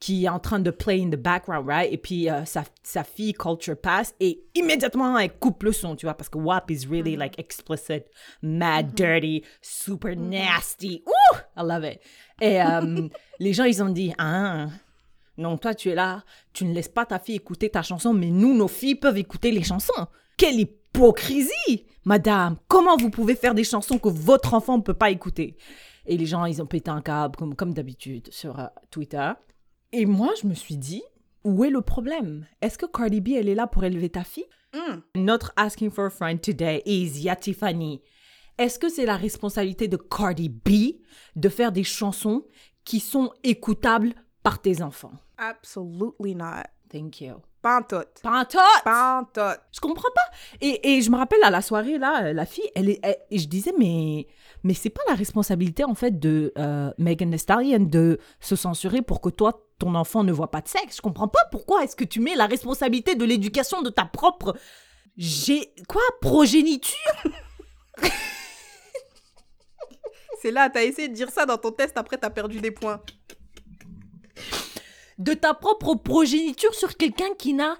qui est en train de play in the background right? Et puis euh, sa, sa fille Culture passe et immédiatement elle coupe le son tu vois parce que WAP is really like explicit mad dirty super nasty. Ouh! I love it. Et les gens ils ont dit ah non, toi, tu es là, tu ne laisses pas ta fille écouter ta chanson, mais nous, nos filles peuvent écouter les chansons. Quelle hypocrisie Madame, comment vous pouvez faire des chansons que votre enfant ne peut pas écouter? Et les gens, ils ont pété un câble, comme, comme d'habitude, sur euh, Twitter. Et moi, je me suis dit, où est le problème? Est-ce que Cardi B, elle est là pour élever ta fille? Hum. Notre asking for a friend today is Yatifani. Est-ce que c'est la responsabilité de Cardi B de faire des chansons qui sont écoutables par tes enfants? Absolutely not. Thank you. Pas en tout. Je comprends pas. Et, et je me rappelle à la soirée, là, euh, la fille, elle est, elle- et je disais, mais, mais c'est pas la responsabilité, en fait, de euh, Megan Thee Stallion de se censurer pour que toi, ton enfant ne voit pas de sexe. Je comprends pas pourquoi est-ce que tu mets la responsabilité de l'éducation de ta propre. J'ai. Quoi Progéniture? C'est là, t'as essayé de dire ça dans ton test, après t'as perdu des points. De ta propre progéniture sur quelqu'un qui n'a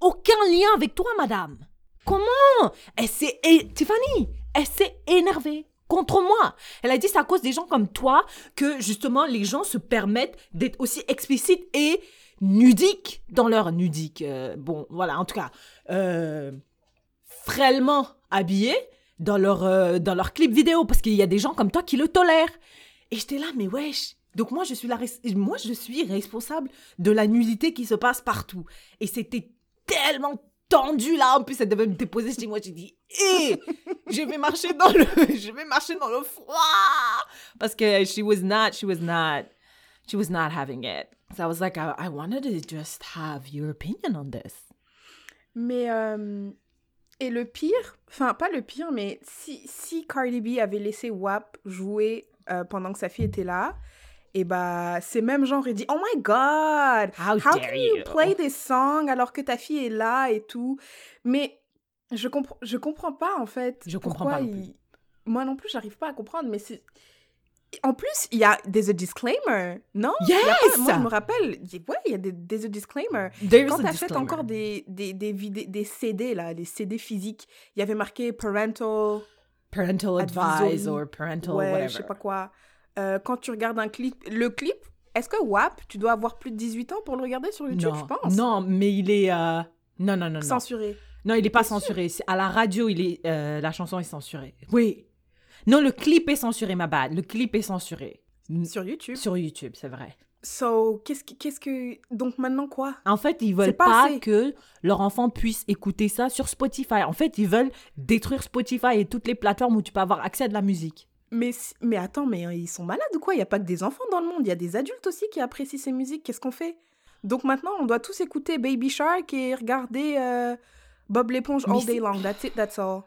aucun lien avec toi, madame. Comment? Elle s'est. Tiffany, elle s'est énervée contre moi. Elle a dit c'est à cause des gens comme toi que justement les gens se permettent d'être aussi explicites et nudiques dans leur nudique. euh, bon, voilà, en tout cas, euh, frêlement habillés dans leur, euh, dans leur clip vidéo parce qu'il y a des gens comme toi qui le tolèrent. Et j'étais là, mais wesh. Donc moi je suis moi je suis responsable de la nudité qui se passe partout. Et c'était tellement tendu là. En plus elle devait me déposer chez moi. J'ai dit, hé, je vais marcher dans le, je vais marcher dans le froid parce que she was not, she was not, she was not having it. So I was like, I, I wanted to just have your opinion on this. Mais, euh, et le pire, enfin, pas le pire, mais si, si Cardi B avait laissé WAP jouer euh, pendant que sa fille était là, et bah, ces mêmes gens auraient dit Oh my god, How how dare can you you? play this song alors que ta fille est là et tout? Mais je, comprends je comprends pas en fait. Je comprends pourquoi pas non plus. il- Moi non plus, j'arrive pas à comprendre, mais c'est. En plus, il y a des a disclaimer, non? Il y a pas- Yes! Moi, je me rappelle, ouais, il y a des, des a disclaimer. There's Quand a t'achètes disclaimer. encore des, des, des, des CD, là, des CD physiques, il y avait marqué parental, parental advisory. advice or parental ouais, whatever. je sais pas quoi. Euh, quand tu regardes un clip, le clip, est-ce que WAP, tu dois avoir plus de 18 ans pour le regarder sur YouTube, non, je pense non, mais il est euh, non non non non. Censuré. Non, il est pas censuré. À la radio, il est euh, la chanson est censurée. Oui. Non, le clip est censuré, ma bad. Le clip est censuré. Sur YouTube. Sur YouTube, c'est vrai. So, qu'est-ce que, qu'est-ce que. Donc maintenant quoi? En fait, ils veulent pas que leur enfant puisse écouter ça sur Spotify. En fait, ils veulent détruire Spotify et toutes les plateformes où tu peux avoir accès à de la musique. Mais, mais attends, mais euh, ils sont malades ou quoi? Il n'y a pas que des enfants dans le monde, il y a des adultes aussi qui apprécient ces musiques. Qu'est-ce qu'on fait? Donc maintenant, on doit tous écouter Baby Shark et regarder euh, Bob l'éponge all day long. That's it, that's all.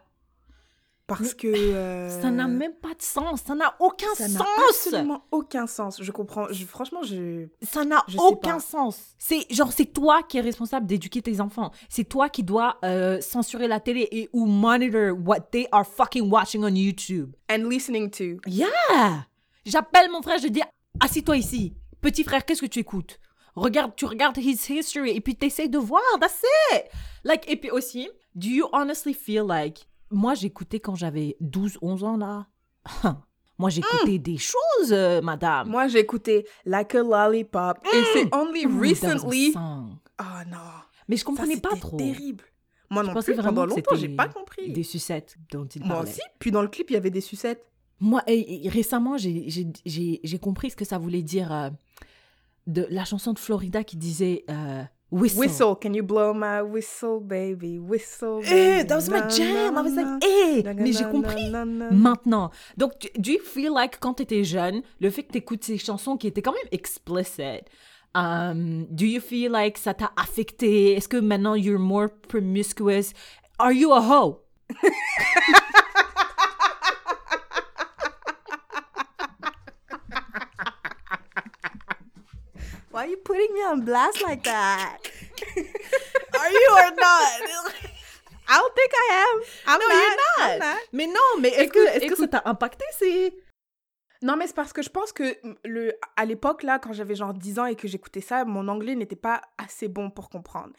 Parce que. euh, Ça n'a même pas de sens. Ça n'a aucun ça n'a sens. absolument aucun sens. Je comprends. Je, franchement, je. Ça n'a aucun pas. sens. C'est genre c'est toi qui es responsable d'éduquer tes enfants. C'est toi qui dois euh, censurer la télé et ou monitor what they are fucking watching on YouTube. And listening to. Yeah. J'appelle mon frère, je dis assis-toi ici. Petit frère, qu'est-ce que tu écoutes? Regarde, tu regardes his history et puis t'essayes de voir. That's it. Like et puis aussi, do you honestly feel like moi j'écoutais quand j'avais 12 11 ans là. Moi j'écoutais des choses, euh, madame. Moi, écouté Like a Lollipop. Et c'est only was a recently. Oh non. Mais je Ça, comprenais pas trop. terrible. Moi non pensais plus, vraiment pendant longtemps, j'ai pas compris. Des sucettes dont il Moi parlait. aussi. Puis dans le clip, il y avait des sucettes. Moi, et- et récemment, j'ai compris ce que ça voulait dire euh, de la chanson de Florida qui disait euh, whistle. Whistle, can you blow my whistle, baby? Whistle, Eh, that was my jam. I was like, eh, mais j'ai compris na, na, na. maintenant. Donc, do you feel like quand tu étais jeune, le fait que tu écoutes ces chansons qui étaient quand même explicit, um, do you feel like ça t'a affecté? Est-ce que maintenant you're more promiscuous? Are you a hoe? Why are you putting me on blast like that? are you or not? I don't think I am. I'm No, not. you're I'm not. not. Mais non, mais est-ce que, ça t'a impacté? C'est... Non, mais c'est parce que je pense que le, à l'époque, là, quand j'avais genre 10 ans et que j'écoutais ça, mon anglais n'était pas assez bon pour comprendre.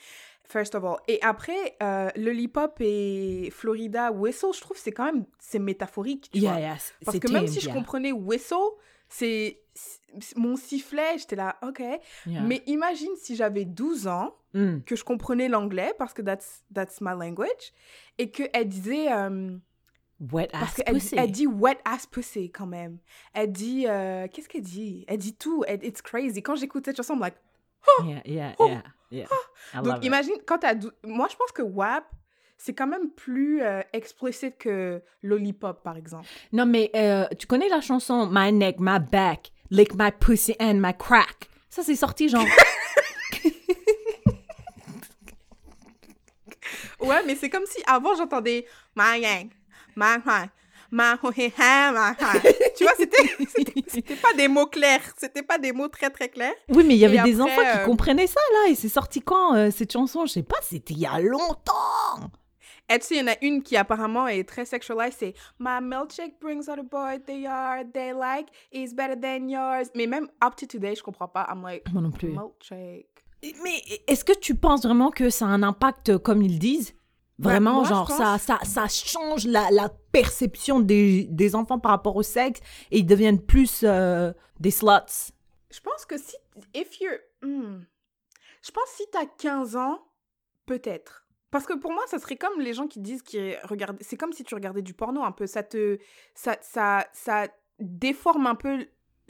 First of all. Et après, euh, le hip-hop et Florida Whistle, je trouve c'est quand même, c'est métaphorique, tu vois. yeah, Parce que même si je comprenais whistle, c'est- mon sifflet, j'étais là, ok. Mais imagine si j'avais 12 ans, Mm. que je comprenais l'anglais, parce que that's, that's my language, et qu'elle disait... euh, Wet parce ass qu'elle pussy. elle dit wet ass pussy quand même. Elle dit. euh, Qu'est-ce qu'elle dit? Elle dit tout. Elle- it's crazy. Quand j'écoute cette chanson, I'm like. Yeah, yeah, Oh. yeah. I love Donc it. imagine, quand t'as. Moi, je pense que WAP, c'est quand même plus euh, explicite que Lollipop, par exemple. Non, mais euh, tu connais la chanson My neck, my back, lick my pussy and my crack. Ça, c'est sorti genre. Ouais, mais c'est comme si avant, j'entendais. Yang. Tu vois, c'était c'était- pas des mots clairs. C'était pas des mots très, très clairs. Oui, mais il y avait Et des après, enfants qui euh, comprenaient ça, là. Et c'est sorti quand, euh, cette chanson? Je sais pas, c'était il y a longtemps. Et tu sais, il y en a une qui apparemment est très sexualized, c'est My milkshake brings out a boy they are, they like, is better than yours. Mais même up to today, je comprends pas. I'm like, Moi non plus. milkshake. Mais est-ce que tu penses vraiment que ça a un impact euh, comme ils disent? Vraiment, moi, je genre, ça, ça, ça change la, la perception des, des enfants par rapport au sexe et ils deviennent plus euh, des sluts. Je pense que si, if you're, hmm. je pense si t'as 15 ans, peut-être. Parce que pour moi, ça serait comme les gens qui disent qu'ils regardent, c'est comme si tu regardais du porno un peu. Ça te, ça, ça, ça déforme un peu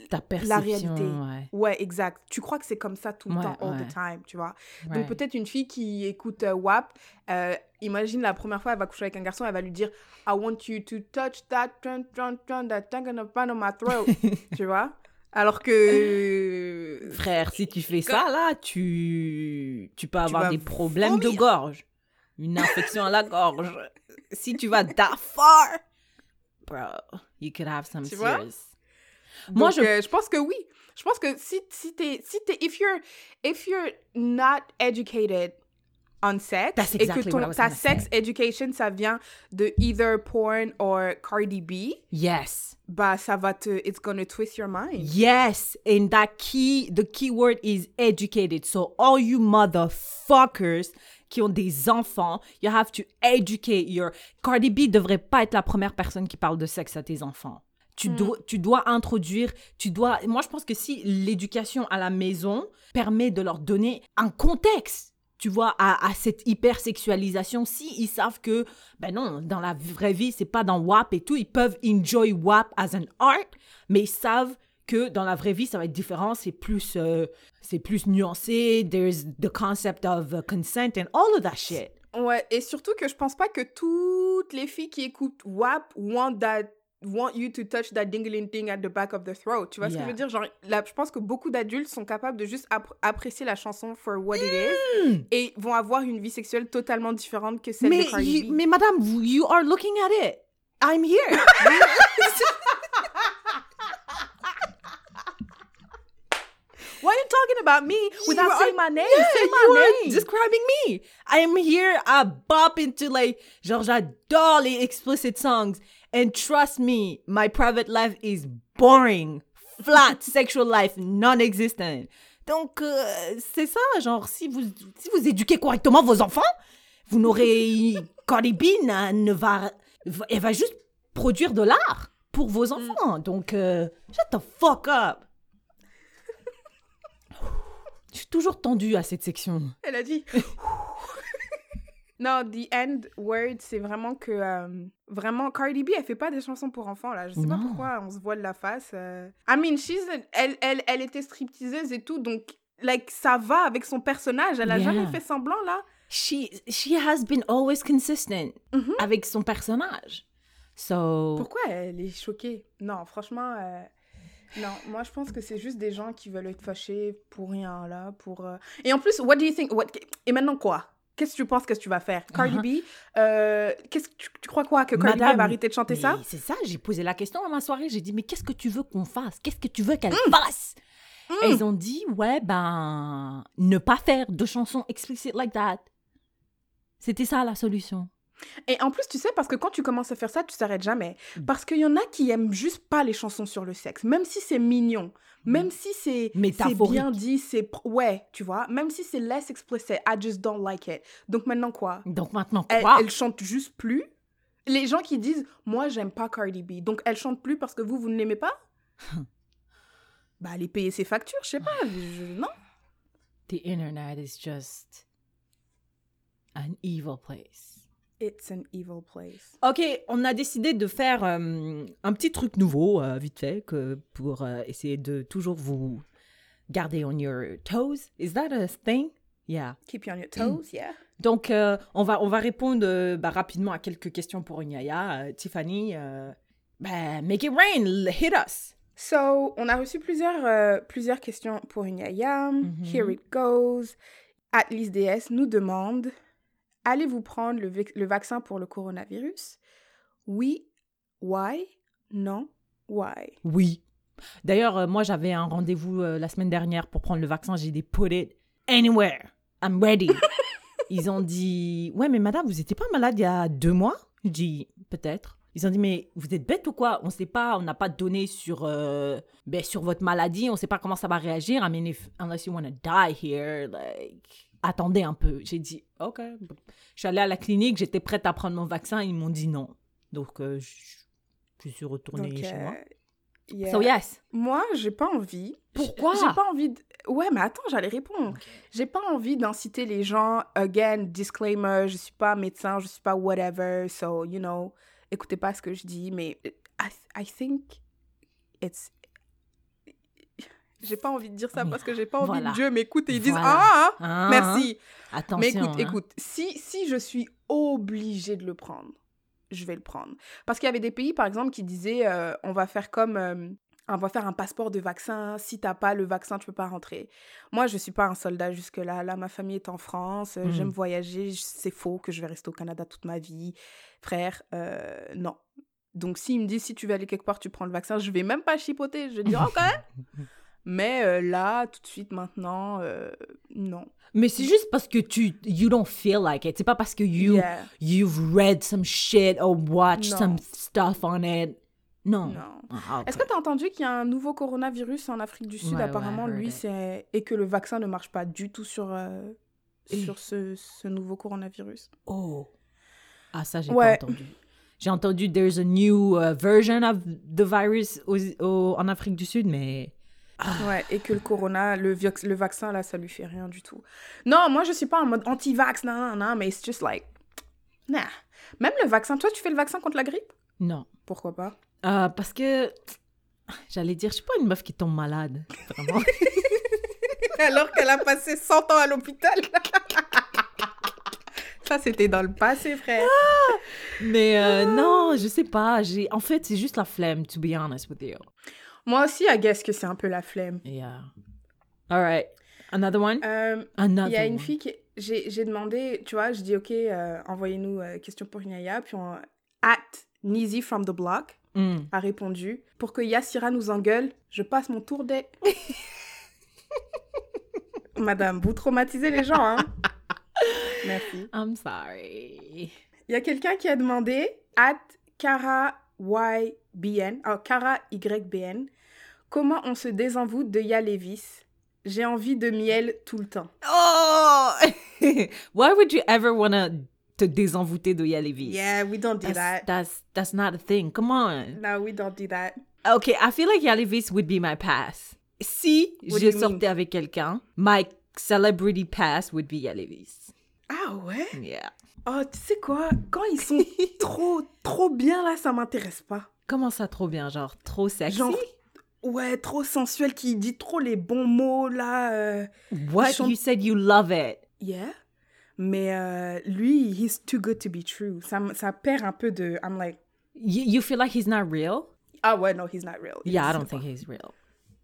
Ta perception. réalité. ouais. Ouais, exact. Tu crois que c'est comme ça tout le Ouais, temps, all ouais. the time, tu vois. Donc peut-être une fille qui écoute euh, WAP, euh, imagine la première fois, elle va coucher avec un garçon, elle va lui dire I want you to touch that, dun, dun, dun, that the front of my throat, tu vois. Alors que... Frère, si tu fais ça, là, tu, tu peux avoir vas des problèmes de vomir. gorge. Une infection à la gorge. Si tu vas that far, bro, you could have some Tu vois? serious. Moi, Donc, je- euh, je pense que oui. Je pense que si, si t'es... Si t'es if, you're, if you're not educated on sex, That's et que exactly what I ton, ta sex say. education, ça vient de either porn or Cardi B, Yes. bah ça va te... It's gonna twist your mind. Yes, and that key, the key word is educated. So all you motherfuckers qui ont des enfants, you have to educate your. Cardi B devrait pas être la première personne qui parle de sexe à tes enfants. Tu, dois, tu dois introduire, tu dois. Moi, je pense que si l'éducation à la maison permet de leur donner un contexte, tu vois, à, à cette hypersexualisation, si ils savent que, ben non, dans la vraie vie, c'est pas dans WAP et tout, ils peuvent enjoy WAP as an art, mais ils savent que dans la vraie vie, ça va être différent. C'est plus, euh, c'est plus nuancé. There's the concept of uh, consent and all of that shit. Ouais, et surtout que je pense pas que toutes les filles qui écoutent WAP want that want you to touch that dingling thing at the back of the throat. Tu vois ce que je veux dire? Genre, là, je pense que beaucoup d'adultes sont capables de juste ap- apprécier la chanson for what it is Mm. et vont avoir une vie sexuelle totalement différente que celle Mais, de Cardi you- B. mais madame, you are looking at it. I'm here. Why are you talking about me without You saying are- my name? Yeah, Say you my are name. describing me. I am here. I bop into like, genre, j'adore les explicit songs. And trust me, my private life is boring, flat, sexual life non-existent. Donc, euh, c'est ça, genre, si vous, si vous éduquez correctement vos enfants, vous n'aurez. Cardi B n'a- ne va. Elle va juste produire de l'art pour vos Mm. enfants. Donc, euh, shut the fuck up. Je suis toujours tendue à cette section. Elle a dit. non, the end word, c'est vraiment que. euh, vraiment, Cardi B, elle fait pas des chansons pour enfants, là. Je sais pas pourquoi on se voile la face. euh. I mean, she's a- elle, elle, elle était stripteaseuse et tout, donc, like, ça va avec son personnage. Elle a Yeah. jamais fait semblant, là. She, she has been always consistent Mhm. avec son personnage. So, Pourquoi elle est choquée? Non, franchement. euh, Non, moi je pense que c'est juste des gens qui veulent être fâchés pour rien là, pour. euh, Et en plus, what do you think what... Et maintenant quoi? Qu'est-ce que tu penses que tu vas faire? Cardi B, euh, qu'est-ce que tu, tu crois quoi que Cardi B va arrêter de chanter ça? c'est ça, j'ai posé la question à ma soirée. J'ai dit, mais qu'est-ce que tu veux qu'on fasse? Qu'est-ce que tu veux qu'elle Mm. fasse? Elles ont dit, ouais, ben, ne pas faire de chansons explicit like that. C'était ça la solution. Et en plus, tu sais, parce que quand tu commences à faire ça, tu t'arrêtes jamais. Mm. Parce qu'il y en a qui aiment juste pas les chansons sur le sexe, même si c'est mignon, même si c'est bien dit, c'est ouais, tu vois, même si c'est less explicit, I just don't like it. Donc maintenant quoi? Donc maintenant, elle, quoi? elle chante juste plus. Les gens qui disent moi j'aime pas Cardi B, donc elle chante plus parce que vous vous ne l'aimez pas? bah allez payer ses factures, je sais pas. je- non? The internet is just an evil place. It's an evil place. Ok, on a décidé de faire euh, un petit truc nouveau, euh, vite fait, que pour euh, essayer de toujours vous garder on your toes. Is that a thing? Yeah. Keep you on your toes, yeah. Donc, euh, on, va, on va répondre bah, rapidement à quelques questions pour Inyaya. Euh, Tiffany, bah, make it rain, hit us. So, on a reçu plusieurs, plusieurs questions pour une yaya. Mhm. Here it goes. Atlas DS nous demande Allez-vous prendre le, vac- le vaccin pour le coronavirus? Oui. Why? Non. Why? Oui. D'ailleurs, euh, moi, j'avais un rendez-vous euh, la semaine dernière pour prendre le vaccin. J'ai dit, put it anywhere. I'm ready. Ils ont dit, ouais, mais madame, vous n'étiez pas malade il y a deux mois? Je dis, peut-être. Ils ont dit, mais vous êtes bête ou quoi? On sait pas, on n'a pas de données sur, euh, ben, sur votre maladie, on sait pas comment ça va réagir. I mean, if, unless you want to die here, like, attendez un peu. J'ai dit, ok. Je suis allée à la clinique, j'étais prête à prendre mon vaccin, ils m'ont dit non. Donc, euh, je, suis retournée Donc, chez euh, moi. yeah. So, yes. Moi, j'ai pas envie. Pourquoi? J'ai pas envie de... Ouais, mais attends, j'allais répondre. J'ai pas envie d'inciter les gens. Again, disclaimer, je suis pas médecin, je suis pas whatever. So, you know, écoutez pas ce que je dis, mais I, I think it's... J'ai pas envie de dire ça parce que j'ai pas envie Voilà. que Dieu m'écoute et ils disent Voilà. Ah, ah, Hein, merci. Attention. Mais écoute, hein. écoute, si, si je suis obligée de le prendre, je vais le prendre. Parce qu'il y avait des pays, par exemple, qui disaient euh, on va faire comme. euh, on va faire un passeport de vaccin. Si t'as pas le vaccin, tu peux pas rentrer. Moi, je suis pas un soldat jusque-là. Là, ma famille est en France. euh, Mm. J'aime voyager. C'est faux que je vais rester au Canada toute ma vie. Frère, euh, non. Donc, s'il me dit si tu veux aller quelque part, tu prends le vaccin, je vais même pas chipoter. Je vais dire ok. Mais euh, là, tout de suite, maintenant, euh, non. Mais c'est juste parce que tu you don't feel like it. C'est pas parce que you Yeah. you've read some shit or watched Non. some stuff on it. Non. Non. Ah, ok. Est-ce que tu as entendu qu'il y a un nouveau coronavirus en Afrique du Sud Ouais, Apparemment, lui, c'est. Et que le vaccin ne marche pas du tout sur, euh, Et- sur ce, ce nouveau coronavirus? Oh. Ah ça j'ai Ouais. pas entendu. J'ai entendu there's a new uh, version of the virus au- en Afrique du Sud, mais Ouais, et que le corona, le, le vaccin, là, ça lui fait rien du tout. Non, moi, je suis pas en mode anti-vax, non, non, non, mais it's just like. Nah. Même le vaccin, toi, tu fais le vaccin contre la grippe? Non. Pourquoi pas? Euh, parce que J'allais dire, je suis pas une meuf qui tombe malade. Vraiment. Alors qu'elle a passé 100 ans à l'hôpital. Ça, c'était dans le passé, frère. Mais euh, non, je sais pas. En fait, c'est juste la flemme, to be honest with you. Moi aussi, I guess que c'est un peu la flemme. Yeah. All right. Another one? Euh, Another Il y a une one. fille qui. J'ai demandé, tu vois, je dis, OK, euh, envoyez-nous euh, question pour Nyaya. Puis on. At Nizi from the block Mm. a répondu Pour que Yassira nous engueule, je passe mon tour des. Madame, vous traumatisez les gens, hein Merci. I'm sorry. Il y a quelqu'un qui a demandé at Cara YBN, oh, Cara YBN, comment on se désenvoûte de Ya Levis J'ai envie de miel tout le temps. Oh! Why would you ever want to te désenvoûter de Yalevis? Yeah, we don't do That's, that. that's, that's not a thing. Come on. No, we don't do that. Okay, I feel like Yalevis would be my pass. Si What je mean? sortais avec quelqu'un, my celebrity pass would be Yalevis. Ah ouais? Yeah. Oh, tu sais quoi? Quand ils sont trop, trop bien là, ça m'intéresse pas. Comment ça trop bien, genre trop sexy? Genre, ouais, trop sensuel, qui dit trop les bons mots là. euh, What? sont- You said you love it. Yeah. Mais euh, lui, he's too good to be true. Ça, ça perd un peu de. I'm like, You, you feel like he's not real? ah ouais, no, he's not real. Il Yeah, I don't pas. think he's real.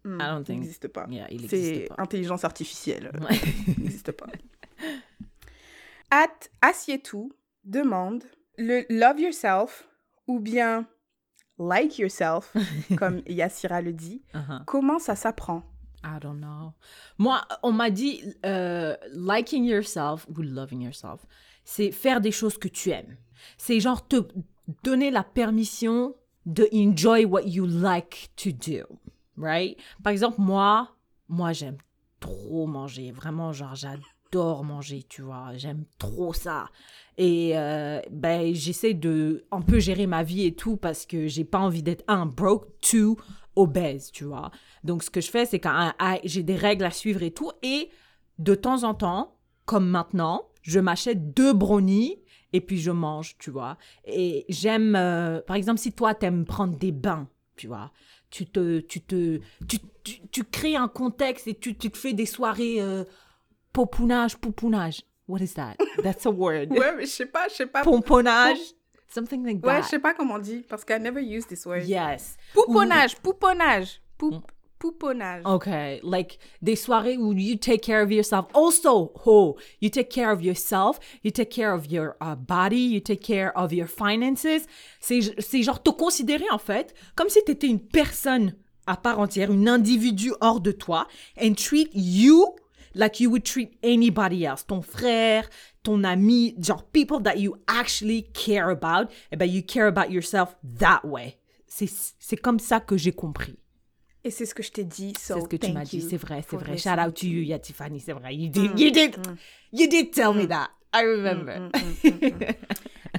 Hmm, I don't Il think- n'existe pas. Yeah, il C'est intelligence artificielle. Ouais. Il n'existe pas. At Assietou demande le love yourself ou bien like yourself, comme Yassira le dit. Uh-huh. Comment ça s'apprend? I don't know. Moi, on m'a dit euh, liking yourself ou loving yourself, c'est faire des choses que tu aimes. C'est genre te donner la permission de enjoy what you like to do, right? Par exemple, moi, moi j'aime trop manger, vraiment genre j'adore manger, tu vois, j'aime trop ça. Et euh, ben j'essaie de un peu gérer ma vie et tout parce que j'ai pas envie d'être un broke, two obèse, tu vois. Donc ce que je fais c'est quand j'ai des règles à suivre et tout et de temps en temps, comme maintenant, je m'achète deux brownies et puis je mange, tu vois. Et j'aime, euh, par exemple, si toi t'aimes prendre des bains, tu vois, tu te, tu te, tu, tu, tu crées un contexte et tu, tu te fais des soirées euh, popounage, poupounage. What is that? That's a word. Ouais, mais je sais pas, je sais pas. Pomponnage, something like Ouais, that. je sais pas comment on dit parce que I never use this word. Yes. Pouponnage, pouponnage, Mm. poup, pouponnage. Okay, like des soirées où you take care of yourself. Also, oh, you take care of yourself, you take care of your uh, body, you take care of your finances. C'est c'est genre te considérer en fait comme si tu étais une personne à part entière, une individu hors de toi, and treat you like you would treat anybody else. Ton frère, ton ami, genre people that you actually care about, eh ben you care about yourself that way. C'est comme ça que j'ai compris. Et c'est ce que je t'ai dit. So C'est ce que tu m'as dit, c'est vrai, c'est vrai. Shout out to you, yeah, Tiffany, c'est vrai. You did, you did, you did tell me that. I remember.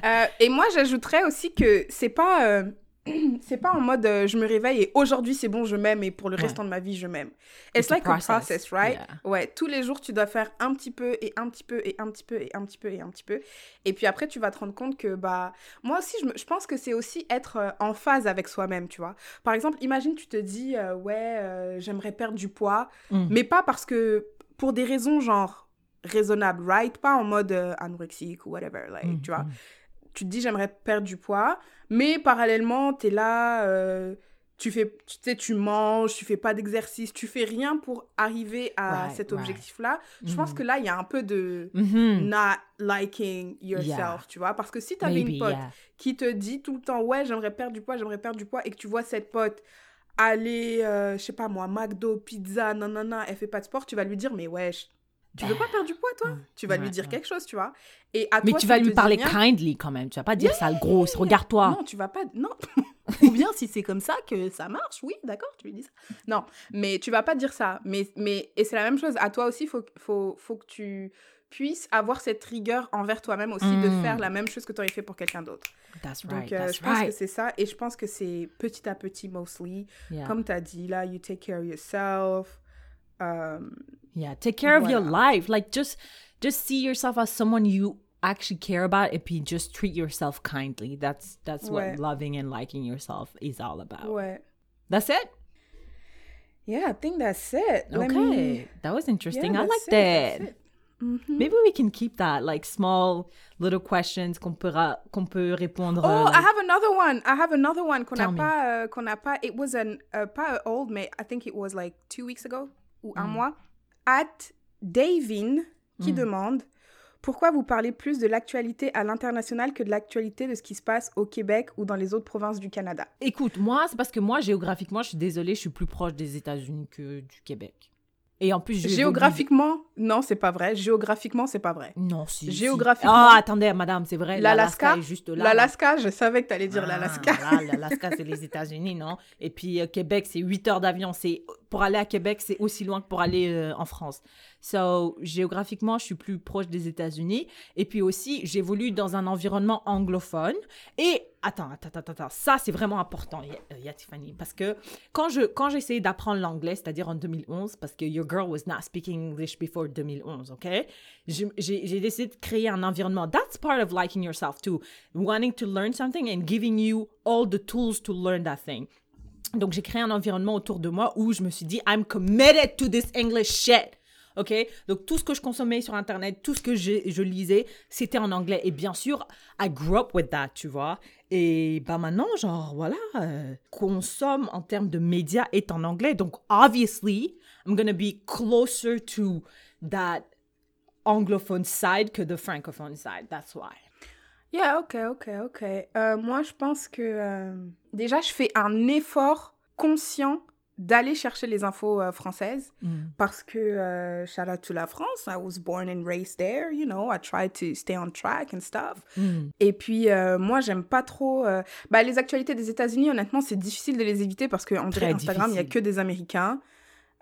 Euh, et moi, j'ajouterais aussi que c'est pas, euh, c'est pas en mode euh, je me réveille et aujourd'hui c'est bon, je m'aime et pour le Ouais. restant de ma vie je m'aime. It's, It's like a process, process, right? yeah. Ouais, tous les jours tu dois faire un petit peu et un petit peu et un petit peu et un petit peu et un petit peu. Et puis après tu vas te rendre compte que bah moi aussi je, me- je pense que c'est aussi être euh, en phase avec soi-même, tu vois. Par exemple, imagine tu te dis euh, ouais euh, j'aimerais perdre du poids, Mm. mais pas parce que pour des raisons genre raisonnables, right? Pas en mode anorexique ou whatever, like, Mm, tu vois mm. Tu te dis j'aimerais perdre du poids, mais parallèlement, tu es là, euh, tu fais, tu sais, tu manges, tu fais pas d'exercice, tu fais rien pour arriver à Right, cet right. objectif-là. Je pense Mhm. que là, il y a un peu de Mhm. not liking yourself, Yeah. tu vois. Parce que si tu avais Maybe, une pote yeah. qui te dit tout le temps, ouais, j'aimerais perdre du poids, j'aimerais perdre du poids, et que tu vois cette pote aller, euh, je sais pas moi, McDo, pizza, nanana, elle fait pas de sport, tu vas lui dire, mais wesh, tu veux pas perdre du poids, toi? Tu vas lui dire ouais. quelque chose, tu vois. Et à Mais toi, tu vas lui parler kindly quand même. Tu vas pas dire sale grosse. Regarde-toi. Non, tu vas pas. Non. Ou bien si c'est comme ça que ça marche, oui, d'accord, tu lui dis ça. Non, mais tu vas pas dire ça. Mais, mais et c'est la même chose. À toi aussi, faut, faut, faut que tu puisses avoir cette rigueur envers toi-même aussi de faire la même chose que tu aurais fait pour quelqu'un d'autre. That's Donc, right. euh, je pense que right. c'est ça. Et je pense que c'est petit à petit, mostly. Yeah. Comme tu as dit, là, you take care of yourself. Euh, Yeah, take care of your life. Like just just see yourself as someone you actually care about if you just treat yourself kindly. That's that's Ouais. what loving and liking yourself is all about. ouais. That's it? Yeah, I think that's it. Let Okay. me- That was interesting. Yeah, I like it, that's that. it. Mhm. Maybe we can keep that, like small little questions qu'on peut, ra- qu'on peut répondre. Oh, euh, I have another one. I have another one qu'on n'a pas, qu'on n'a pas. It was an uh, pas old, mais I think it was like two weeks ago ou un mois. At Davin qui demande pourquoi vous parlez plus de l'actualité à l'international que de l'actualité de ce qui se passe au Québec ou dans les autres provinces du Canada? Écoute, moi, c'est parce que moi, géographiquement, je suis désolée, je suis plus proche des États-Unis que du Québec. Et en plus, je Géographiquement, non, c'est pas vrai. Géographiquement, c'est pas vrai. Non, si. Géographiquement- Ah, attendez, madame, c'est vrai. L'Alaska, est juste là. L'Alaska, je savais que tu allais dire Ah, l'Alaska. L'Alaska, c'est les États-Unis, non? Et puis, euh, Québec, c'est 8 heures d'avion. C'est Pour aller à Québec, c'est aussi loin que pour aller euh, en France. So, géographiquement, je suis plus proche des États-Unis. Et puis aussi, j'évolue dans un environnement anglophone. Et, attends, attends, attends. Ça, c'est vraiment important, Ya Tiffany. Parce que quand je quand j'ai essayé d'apprendre l'anglais, c'est-à-dire en 2011, parce que your girl was not speaking English before 2011, OK? J'ai décidé de créer un environnement. That's part of liking yourself too. Wanting to learn something and giving you all the tools to learn that thing. Donc, j'ai créé un environnement autour de moi où je me suis dit, I'm committed to this English shit. OK? Donc, tout ce que je consommais sur Internet, tout ce que je, lisais, c'était en anglais. Et bien sûr, I grew up with that, tu vois? Et bah maintenant, genre, voilà, euh, consomme en termes de médias est en anglais. Donc, obviously, I'm gonna be closer to that anglophone side que the francophone side. That's why. Yeah, ok, ok, ok. Euh, moi, je pense que euh, déjà, je fais un effort conscient d'aller chercher les infos euh, françaises parce que, euh, shout out to la France, I was born and raised there, you know, I try to stay on track and stuff. Et puis, euh, moi, j'aime pas trop. euh, Bah, les actualités des États-Unis, honnêtement, c'est difficile de les éviter parce qu'en Très Instagram, il y a que des Américains.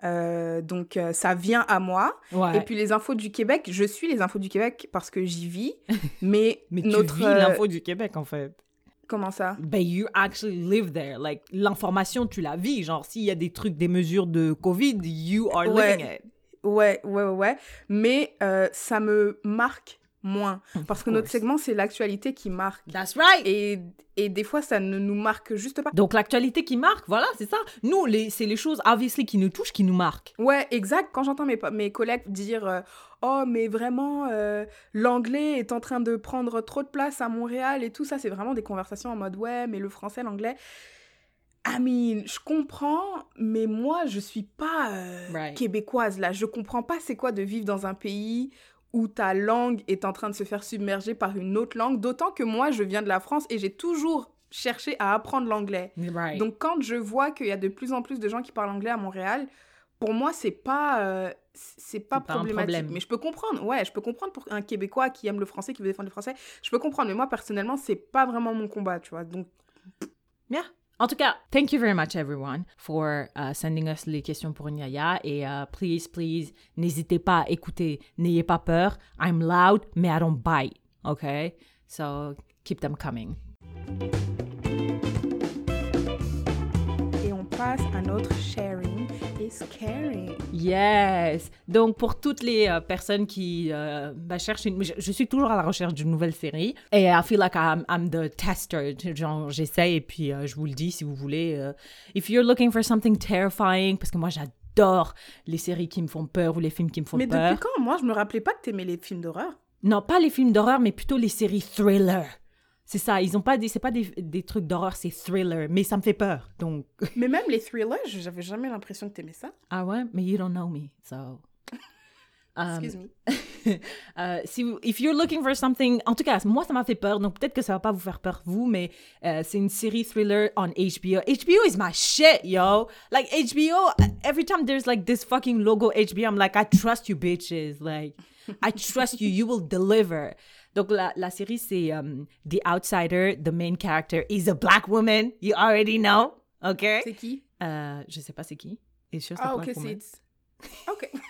Donc, ça vient à moi. Ouais. Et puis, les infos du Québec, je suis les infos du Québec parce que j'y vis. Mais, Mais notre. tu vis l'info du Québec, en fait. Comment ça? Ben, you actually live there. Like, l'information, tu la vis. Genre, s'il y a des trucs, des mesures de COVID, you are Ouais. living it. Ouais, ouais, ouais, ouais. Mais euh, ça me marque moins. Parce que notre segment, c'est l'actualité qui marque. That's right. Et, et des fois, ça ne nous marque juste pas. Donc, l'actualité qui marque, voilà, c'est ça. Nous, les, c'est les choses, obviously, qui nous touchent, qui nous marquent. Ouais, exact. Quand j'entends mes, mes collègues dire euh, Oh, mais vraiment, euh, l'anglais est en train de prendre trop de place à Montréal et tout ça, c'est vraiment des conversations en mode Ouais, mais le français, l'anglais. I mean, je comprends, mais moi, je suis pas euh, Right. québécoise là. Je comprends pas c'est quoi de vivre dans un pays où ta langue est en train de se faire submerger par une autre langue. D'autant que moi, je viens de la France et j'ai toujours cherché à apprendre l'anglais. Right. Donc quand je vois qu'il y a de plus en plus de gens qui parlent anglais à Montréal, pour moi c'est pas euh, c'est pas problématique. mais je peux comprendre. Ouais, je peux comprendre pour un Québécois qui aime le français, qui veut défendre le français. Je peux comprendre. Mais moi personnellement, c'est pas vraiment mon combat, tu vois. Donc Yeah. En tout cas, thank you very much everyone for uh, sending us les questions pour Nyaya et uh, please, please, n'hésitez pas à écouter, n'ayez pas peur. I'm loud, mais I don't bite, okay? So keep them coming. et on passe à notre sharing is caring. Yes. Donc pour toutes les euh, personnes qui euh, bah, cherchent une, je, je suis toujours à la recherche d'une nouvelle série et I feel like I'm, I'm the tester. Genre j'essaie et puis euh, je vous le dis si vous voulez. euh, if you're looking for something terrifying, parce que moi j'adore les séries qui me font peur ou les films qui me font Mais peur. depuis quand? Moi, je me rappelais pas que t'aimais les films d'horreur. Non, pas les films d'horreur, mais plutôt les séries thriller. C'est ça. Ils ont pas des, c'est pas des, des trucs d'horreur, c'est thriller. Mais ça me fait peur. Donc Mais même les thrillers, j'avais jamais l'impression que t'aimais ça. ah ouais, mais you don't know me, so. Um, Excuse me. Euh, si vous- if you're looking for something, en tout cas, moi ça m'a fait peur, donc peut-être que ça va pas vous faire peur vous, mais euh, c'est une série thriller on HBO. HBO is my shit, yo. Like HBO, every time there's like this fucking logo HBO, I'm like, I trust you bitches, like I trust you, you will deliver. Donc la, la série c'est um, The Outsider, the main character is a black woman, you already know, ok? C'est qui? Euh, je sais pas c'est qui. It's just a Ah, black ok, woman. Ok.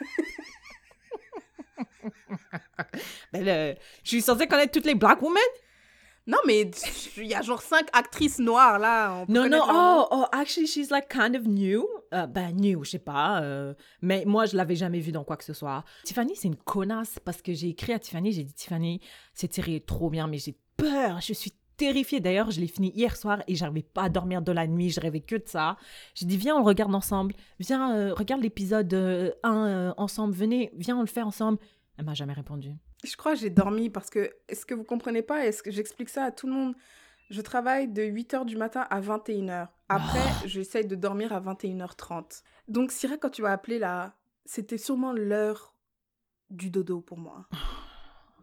Ben, le- je suis censée connaître toutes les black women? Non, mais il y a genre cinq actrices noires là. Non, non, oh, oh, actually, she's like kind of new. Euh, ben, new, je sais pas. euh, mais moi, je l'avais jamais vue dans quoi que ce soit. Tiffany, c'est une connasse parce que j'ai écrit à Tiffany, j'ai dit, Tiffany, cette série est trop bien, mais j'ai peur. Je suis terrifiée. D'ailleurs, je l'ai fini hier soir et j'arrivais pas à dormir de la nuit. Je rêvais que de ça. J'ai dit, viens, on le regarde ensemble. Viens, euh, regarde l'épisode 1 ensemble. Venez, viens, on le fait ensemble. Elle m'a jamais répondu. Je crois que j'ai dormi parce que, est-ce que vous comprenez pas Est-ce que j'explique ça à tout le monde? Je travaille de 8h du matin à 21h. Après, j'essaye de dormir à 21h30. Donc, Syrah, quand tu m'as appelé là, c'était sûrement l'heure du dodo pour moi.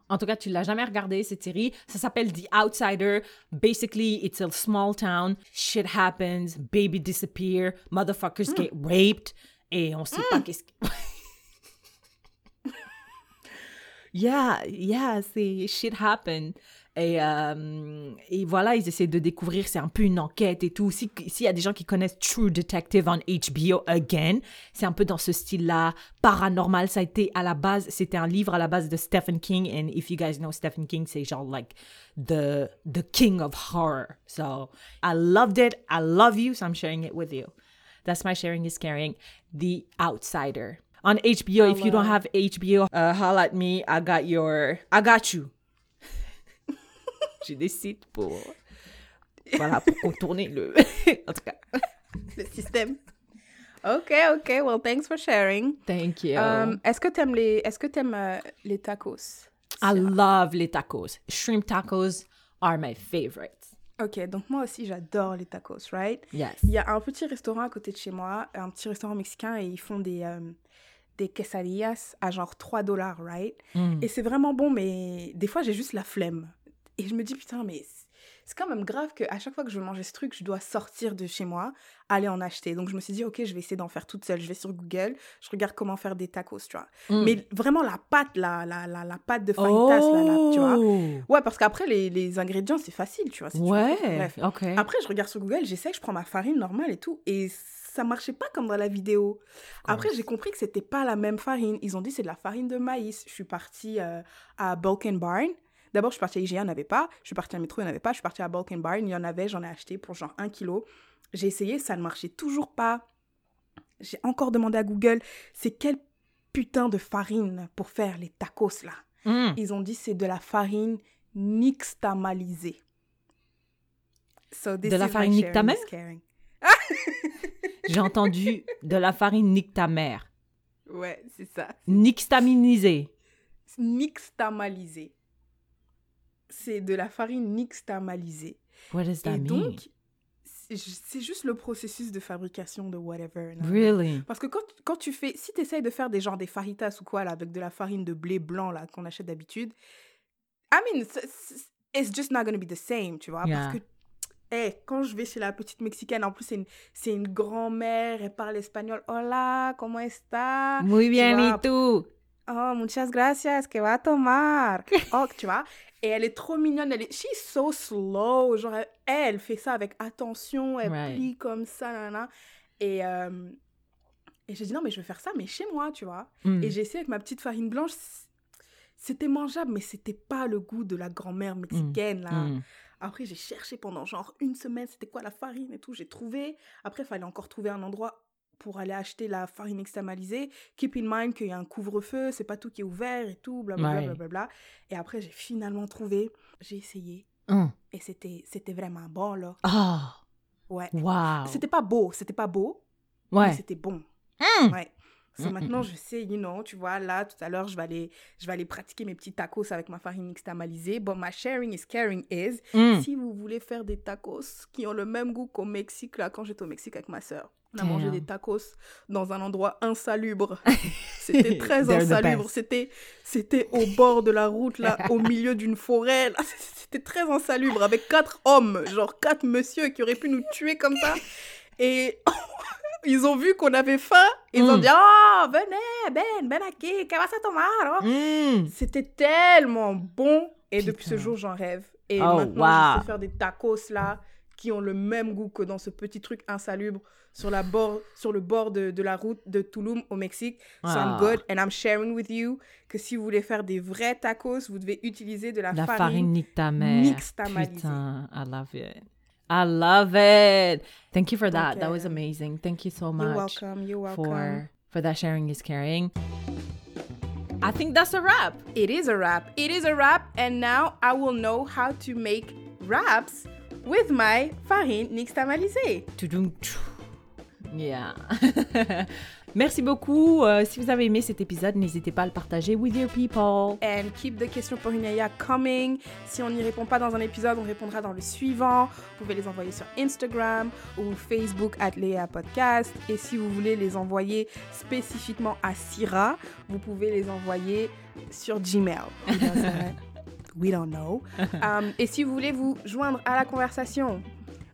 En tout cas, tu l'as jamais regardé cette série. Ça s'appelle The Outsider. Basically, it's a small town. Shit happens. Baby disappear. Motherfuckers get raped. Et on sait pas qu'est-ce que... yeah, yeah, c'est shit happened. Et, euh, et voilà, ils essaient de découvrir, c'est un peu une enquête et tout. S'il y a des gens qui connaissent True Detective on HBO Again, c'est un peu dans ce style-là, paranormal. Ça a été à la base, c'était un livre à la base de Stephen King. And if you guys know Stephen King, c'est genre like the, the king of horror. So I loved it. I love you, so I'm sharing it with you. That's my sharing is caring. The Outsider. On HBO, if you don't have HBO, uh, holla at me. I got your, I got you. J'ai des sites pour, voilà, pour contourner le, en tout cas, le système. Ok, ok. Well, thanks for sharing. Thank you. Um, est-ce que t'aimes les, est-ce que t'aimes euh, les tacos? I love les tacos. Shrimp tacos are my favorites. Ok, donc moi aussi j'adore les tacos, right? Yes. Il y a un petit restaurant à côté de chez moi, un petit restaurant mexicain, et ils font des, euh, des quesadillas à genre 3 dollars, right? Mm. Et c'est vraiment bon, mais des fois j'ai juste la flemme. Et je me dis, putain, mais c'est quand même grave qu'à chaque fois que je veux manger ce truc, je dois sortir de chez moi, aller en acheter. Donc je me suis dit, ok, je vais essayer d'en faire toute seule. Je vais sur Google, je regarde comment faire des tacos, tu vois. Mm. Mais vraiment la pâte, la, la, la, la pâte de fajitas, là, là, tu vois. Oh. Ouais, parce qu'après, les, les ingrédients, c'est facile, tu vois. si tu veux. Ouais, Bref. ok. Après, je regarde sur Google, j'essaie, je prends ma farine normale et tout. Et ça marchait pas comme dans la vidéo. Après, j'ai compris que c'était pas la même farine. Ils ont dit c'est de la farine de maïs. Je suis partie euh, à Bulk and Barn. D'abord, je suis partie à IGA, il n'y en avait pas. Je suis partie à Métro, il n'y en avait pas. Je suis partie à Bulk and Barn, il y en avait. J'en ai acheté pour genre un kilo. J'ai essayé, ça ne marchait toujours pas. J'ai encore demandé à Google, c'est quelle putain de farine pour faire les tacos là? Mm. Ils ont dit c'est de la farine nixtamalisée. So this De la farine caring. J'ai entendu de la farine nique ta mère. Ouais, c'est ça. Nixtaminisée. Nixtamalisée. C'est de la farine nixtamalisée. What does that Et mean? donc, c'est ju- c'est juste le processus de fabrication de whatever. non? Really? Parce que quand, quand tu fais, si tu essayes de faire des genres des faritas ou quoi, là, avec de la farine de blé blanc, là, qu'on achète d'habitude, I mean, it's, it's- just not gonna be the same, tu vois. Yeah. Parce que, eh, quand je vais chez la petite mexicaine, en plus, c'est une, c'est une grand-mère, elle parle espagnol. Hola, ¿cómo está? Muy bien, y tú? Oh, muchas gracias, que va a tomar? Oh, tu vois. Et elle est trop mignonne. Elle est, she's so slow. Genre, elle, elle fait ça avec attention. Elle Right. plie comme ça, nanana. Et, euh, et j'ai dit, non, mais je vais faire ça, mais chez moi, tu vois. Mm. Et j'ai essayé avec ma petite farine blanche. C'était mangeable, mais c'était pas le goût de la grand-mère mexicaine, là. Mm. Après, j'ai cherché pendant genre une semaine, c'était quoi la farine et tout. J'ai trouvé. Après, il fallait encore trouver un endroit pour aller acheter la farine externalisée. Keep in mind qu'il y a un couvre-feu, c'est pas tout qui est ouvert et tout, blablabla. Ouais. blablabla. Et après, j'ai finalement trouvé. J'ai essayé. Mm. Et c'était, c'était vraiment bon, là. Ah, Ouais. wow. C'était pas beau, c'était pas beau, mais Ouais. c'était bon. Mm. Ouais. So maintenant, je sais, you know, tu vois, là, tout à l'heure, je vais aller, je vais aller pratiquer mes petits tacos avec ma farine nixtamalisée. But my sharing is caring is, Mm. si vous voulez faire des tacos qui ont le même goût qu'au Mexique, là, quand j'étais au Mexique avec ma sœur, on a mangé des tacos dans un endroit insalubre. C'était très insalubre. C'était, c'était au bord de la route, là, au milieu d'une forêt. C'était très insalubre, avec quatre hommes, genre quatre messieurs qui auraient pu nous tuer comme ça. Et ils ont vu qu'on avait faim. Ils ont Mm. dit, oh, venez, ben, ben aquí, que vas a tomar? oh? Mm. C'était tellement bon. Et depuis ce jour, j'en rêve. Et Oh, maintenant, wow. je sais faire des tacos là qui ont le même goût que dans ce petit truc insalubre sur, la bord, sur le bord de, de la route de Tulum au Mexique. So I'm Ah. good and I'm sharing with you que si vous voulez faire des vrais tacos, vous devez utiliser de la, La farine farine. nique ta mère. nixtamalisée. Putain, I love it. I love it. Thank you for that. Donc, That was amazing. Thank you so much. You're welcome, you're welcome. for for that sharing is caring. I think that's a wrap. It is a wrap. It is a wrap. And now I will know how to make wraps with my. Tudum, tchou. Yeah. Merci beaucoup. Euh, si vous avez aimé cet épisode, n'hésitez pas à le partager with your people. And keep the questions pour Inaya coming. Si on n'y répond pas dans un épisode, on répondra dans le suivant. Vous pouvez les envoyer sur Instagram ou Facebook at Léa Podcast. Et si vous voulez les envoyer spécifiquement à Syrah, vous pouvez les envoyer sur Gmail. We don't know. Um, et si vous voulez vous joindre à la conversation,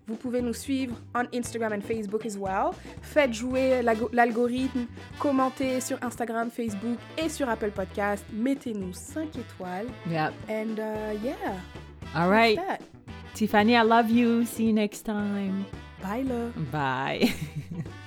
vous pouvez nous suivre on Instagram and Facebook as well. Faites jouer l'algorithme, commentez sur Instagram, Facebook et sur Apple Podcast. Mettez-nous 5 étoiles. Yeah. And uh, yeah, All right. that. Tiffany, I love you. See you next time. Bye, love. Bye.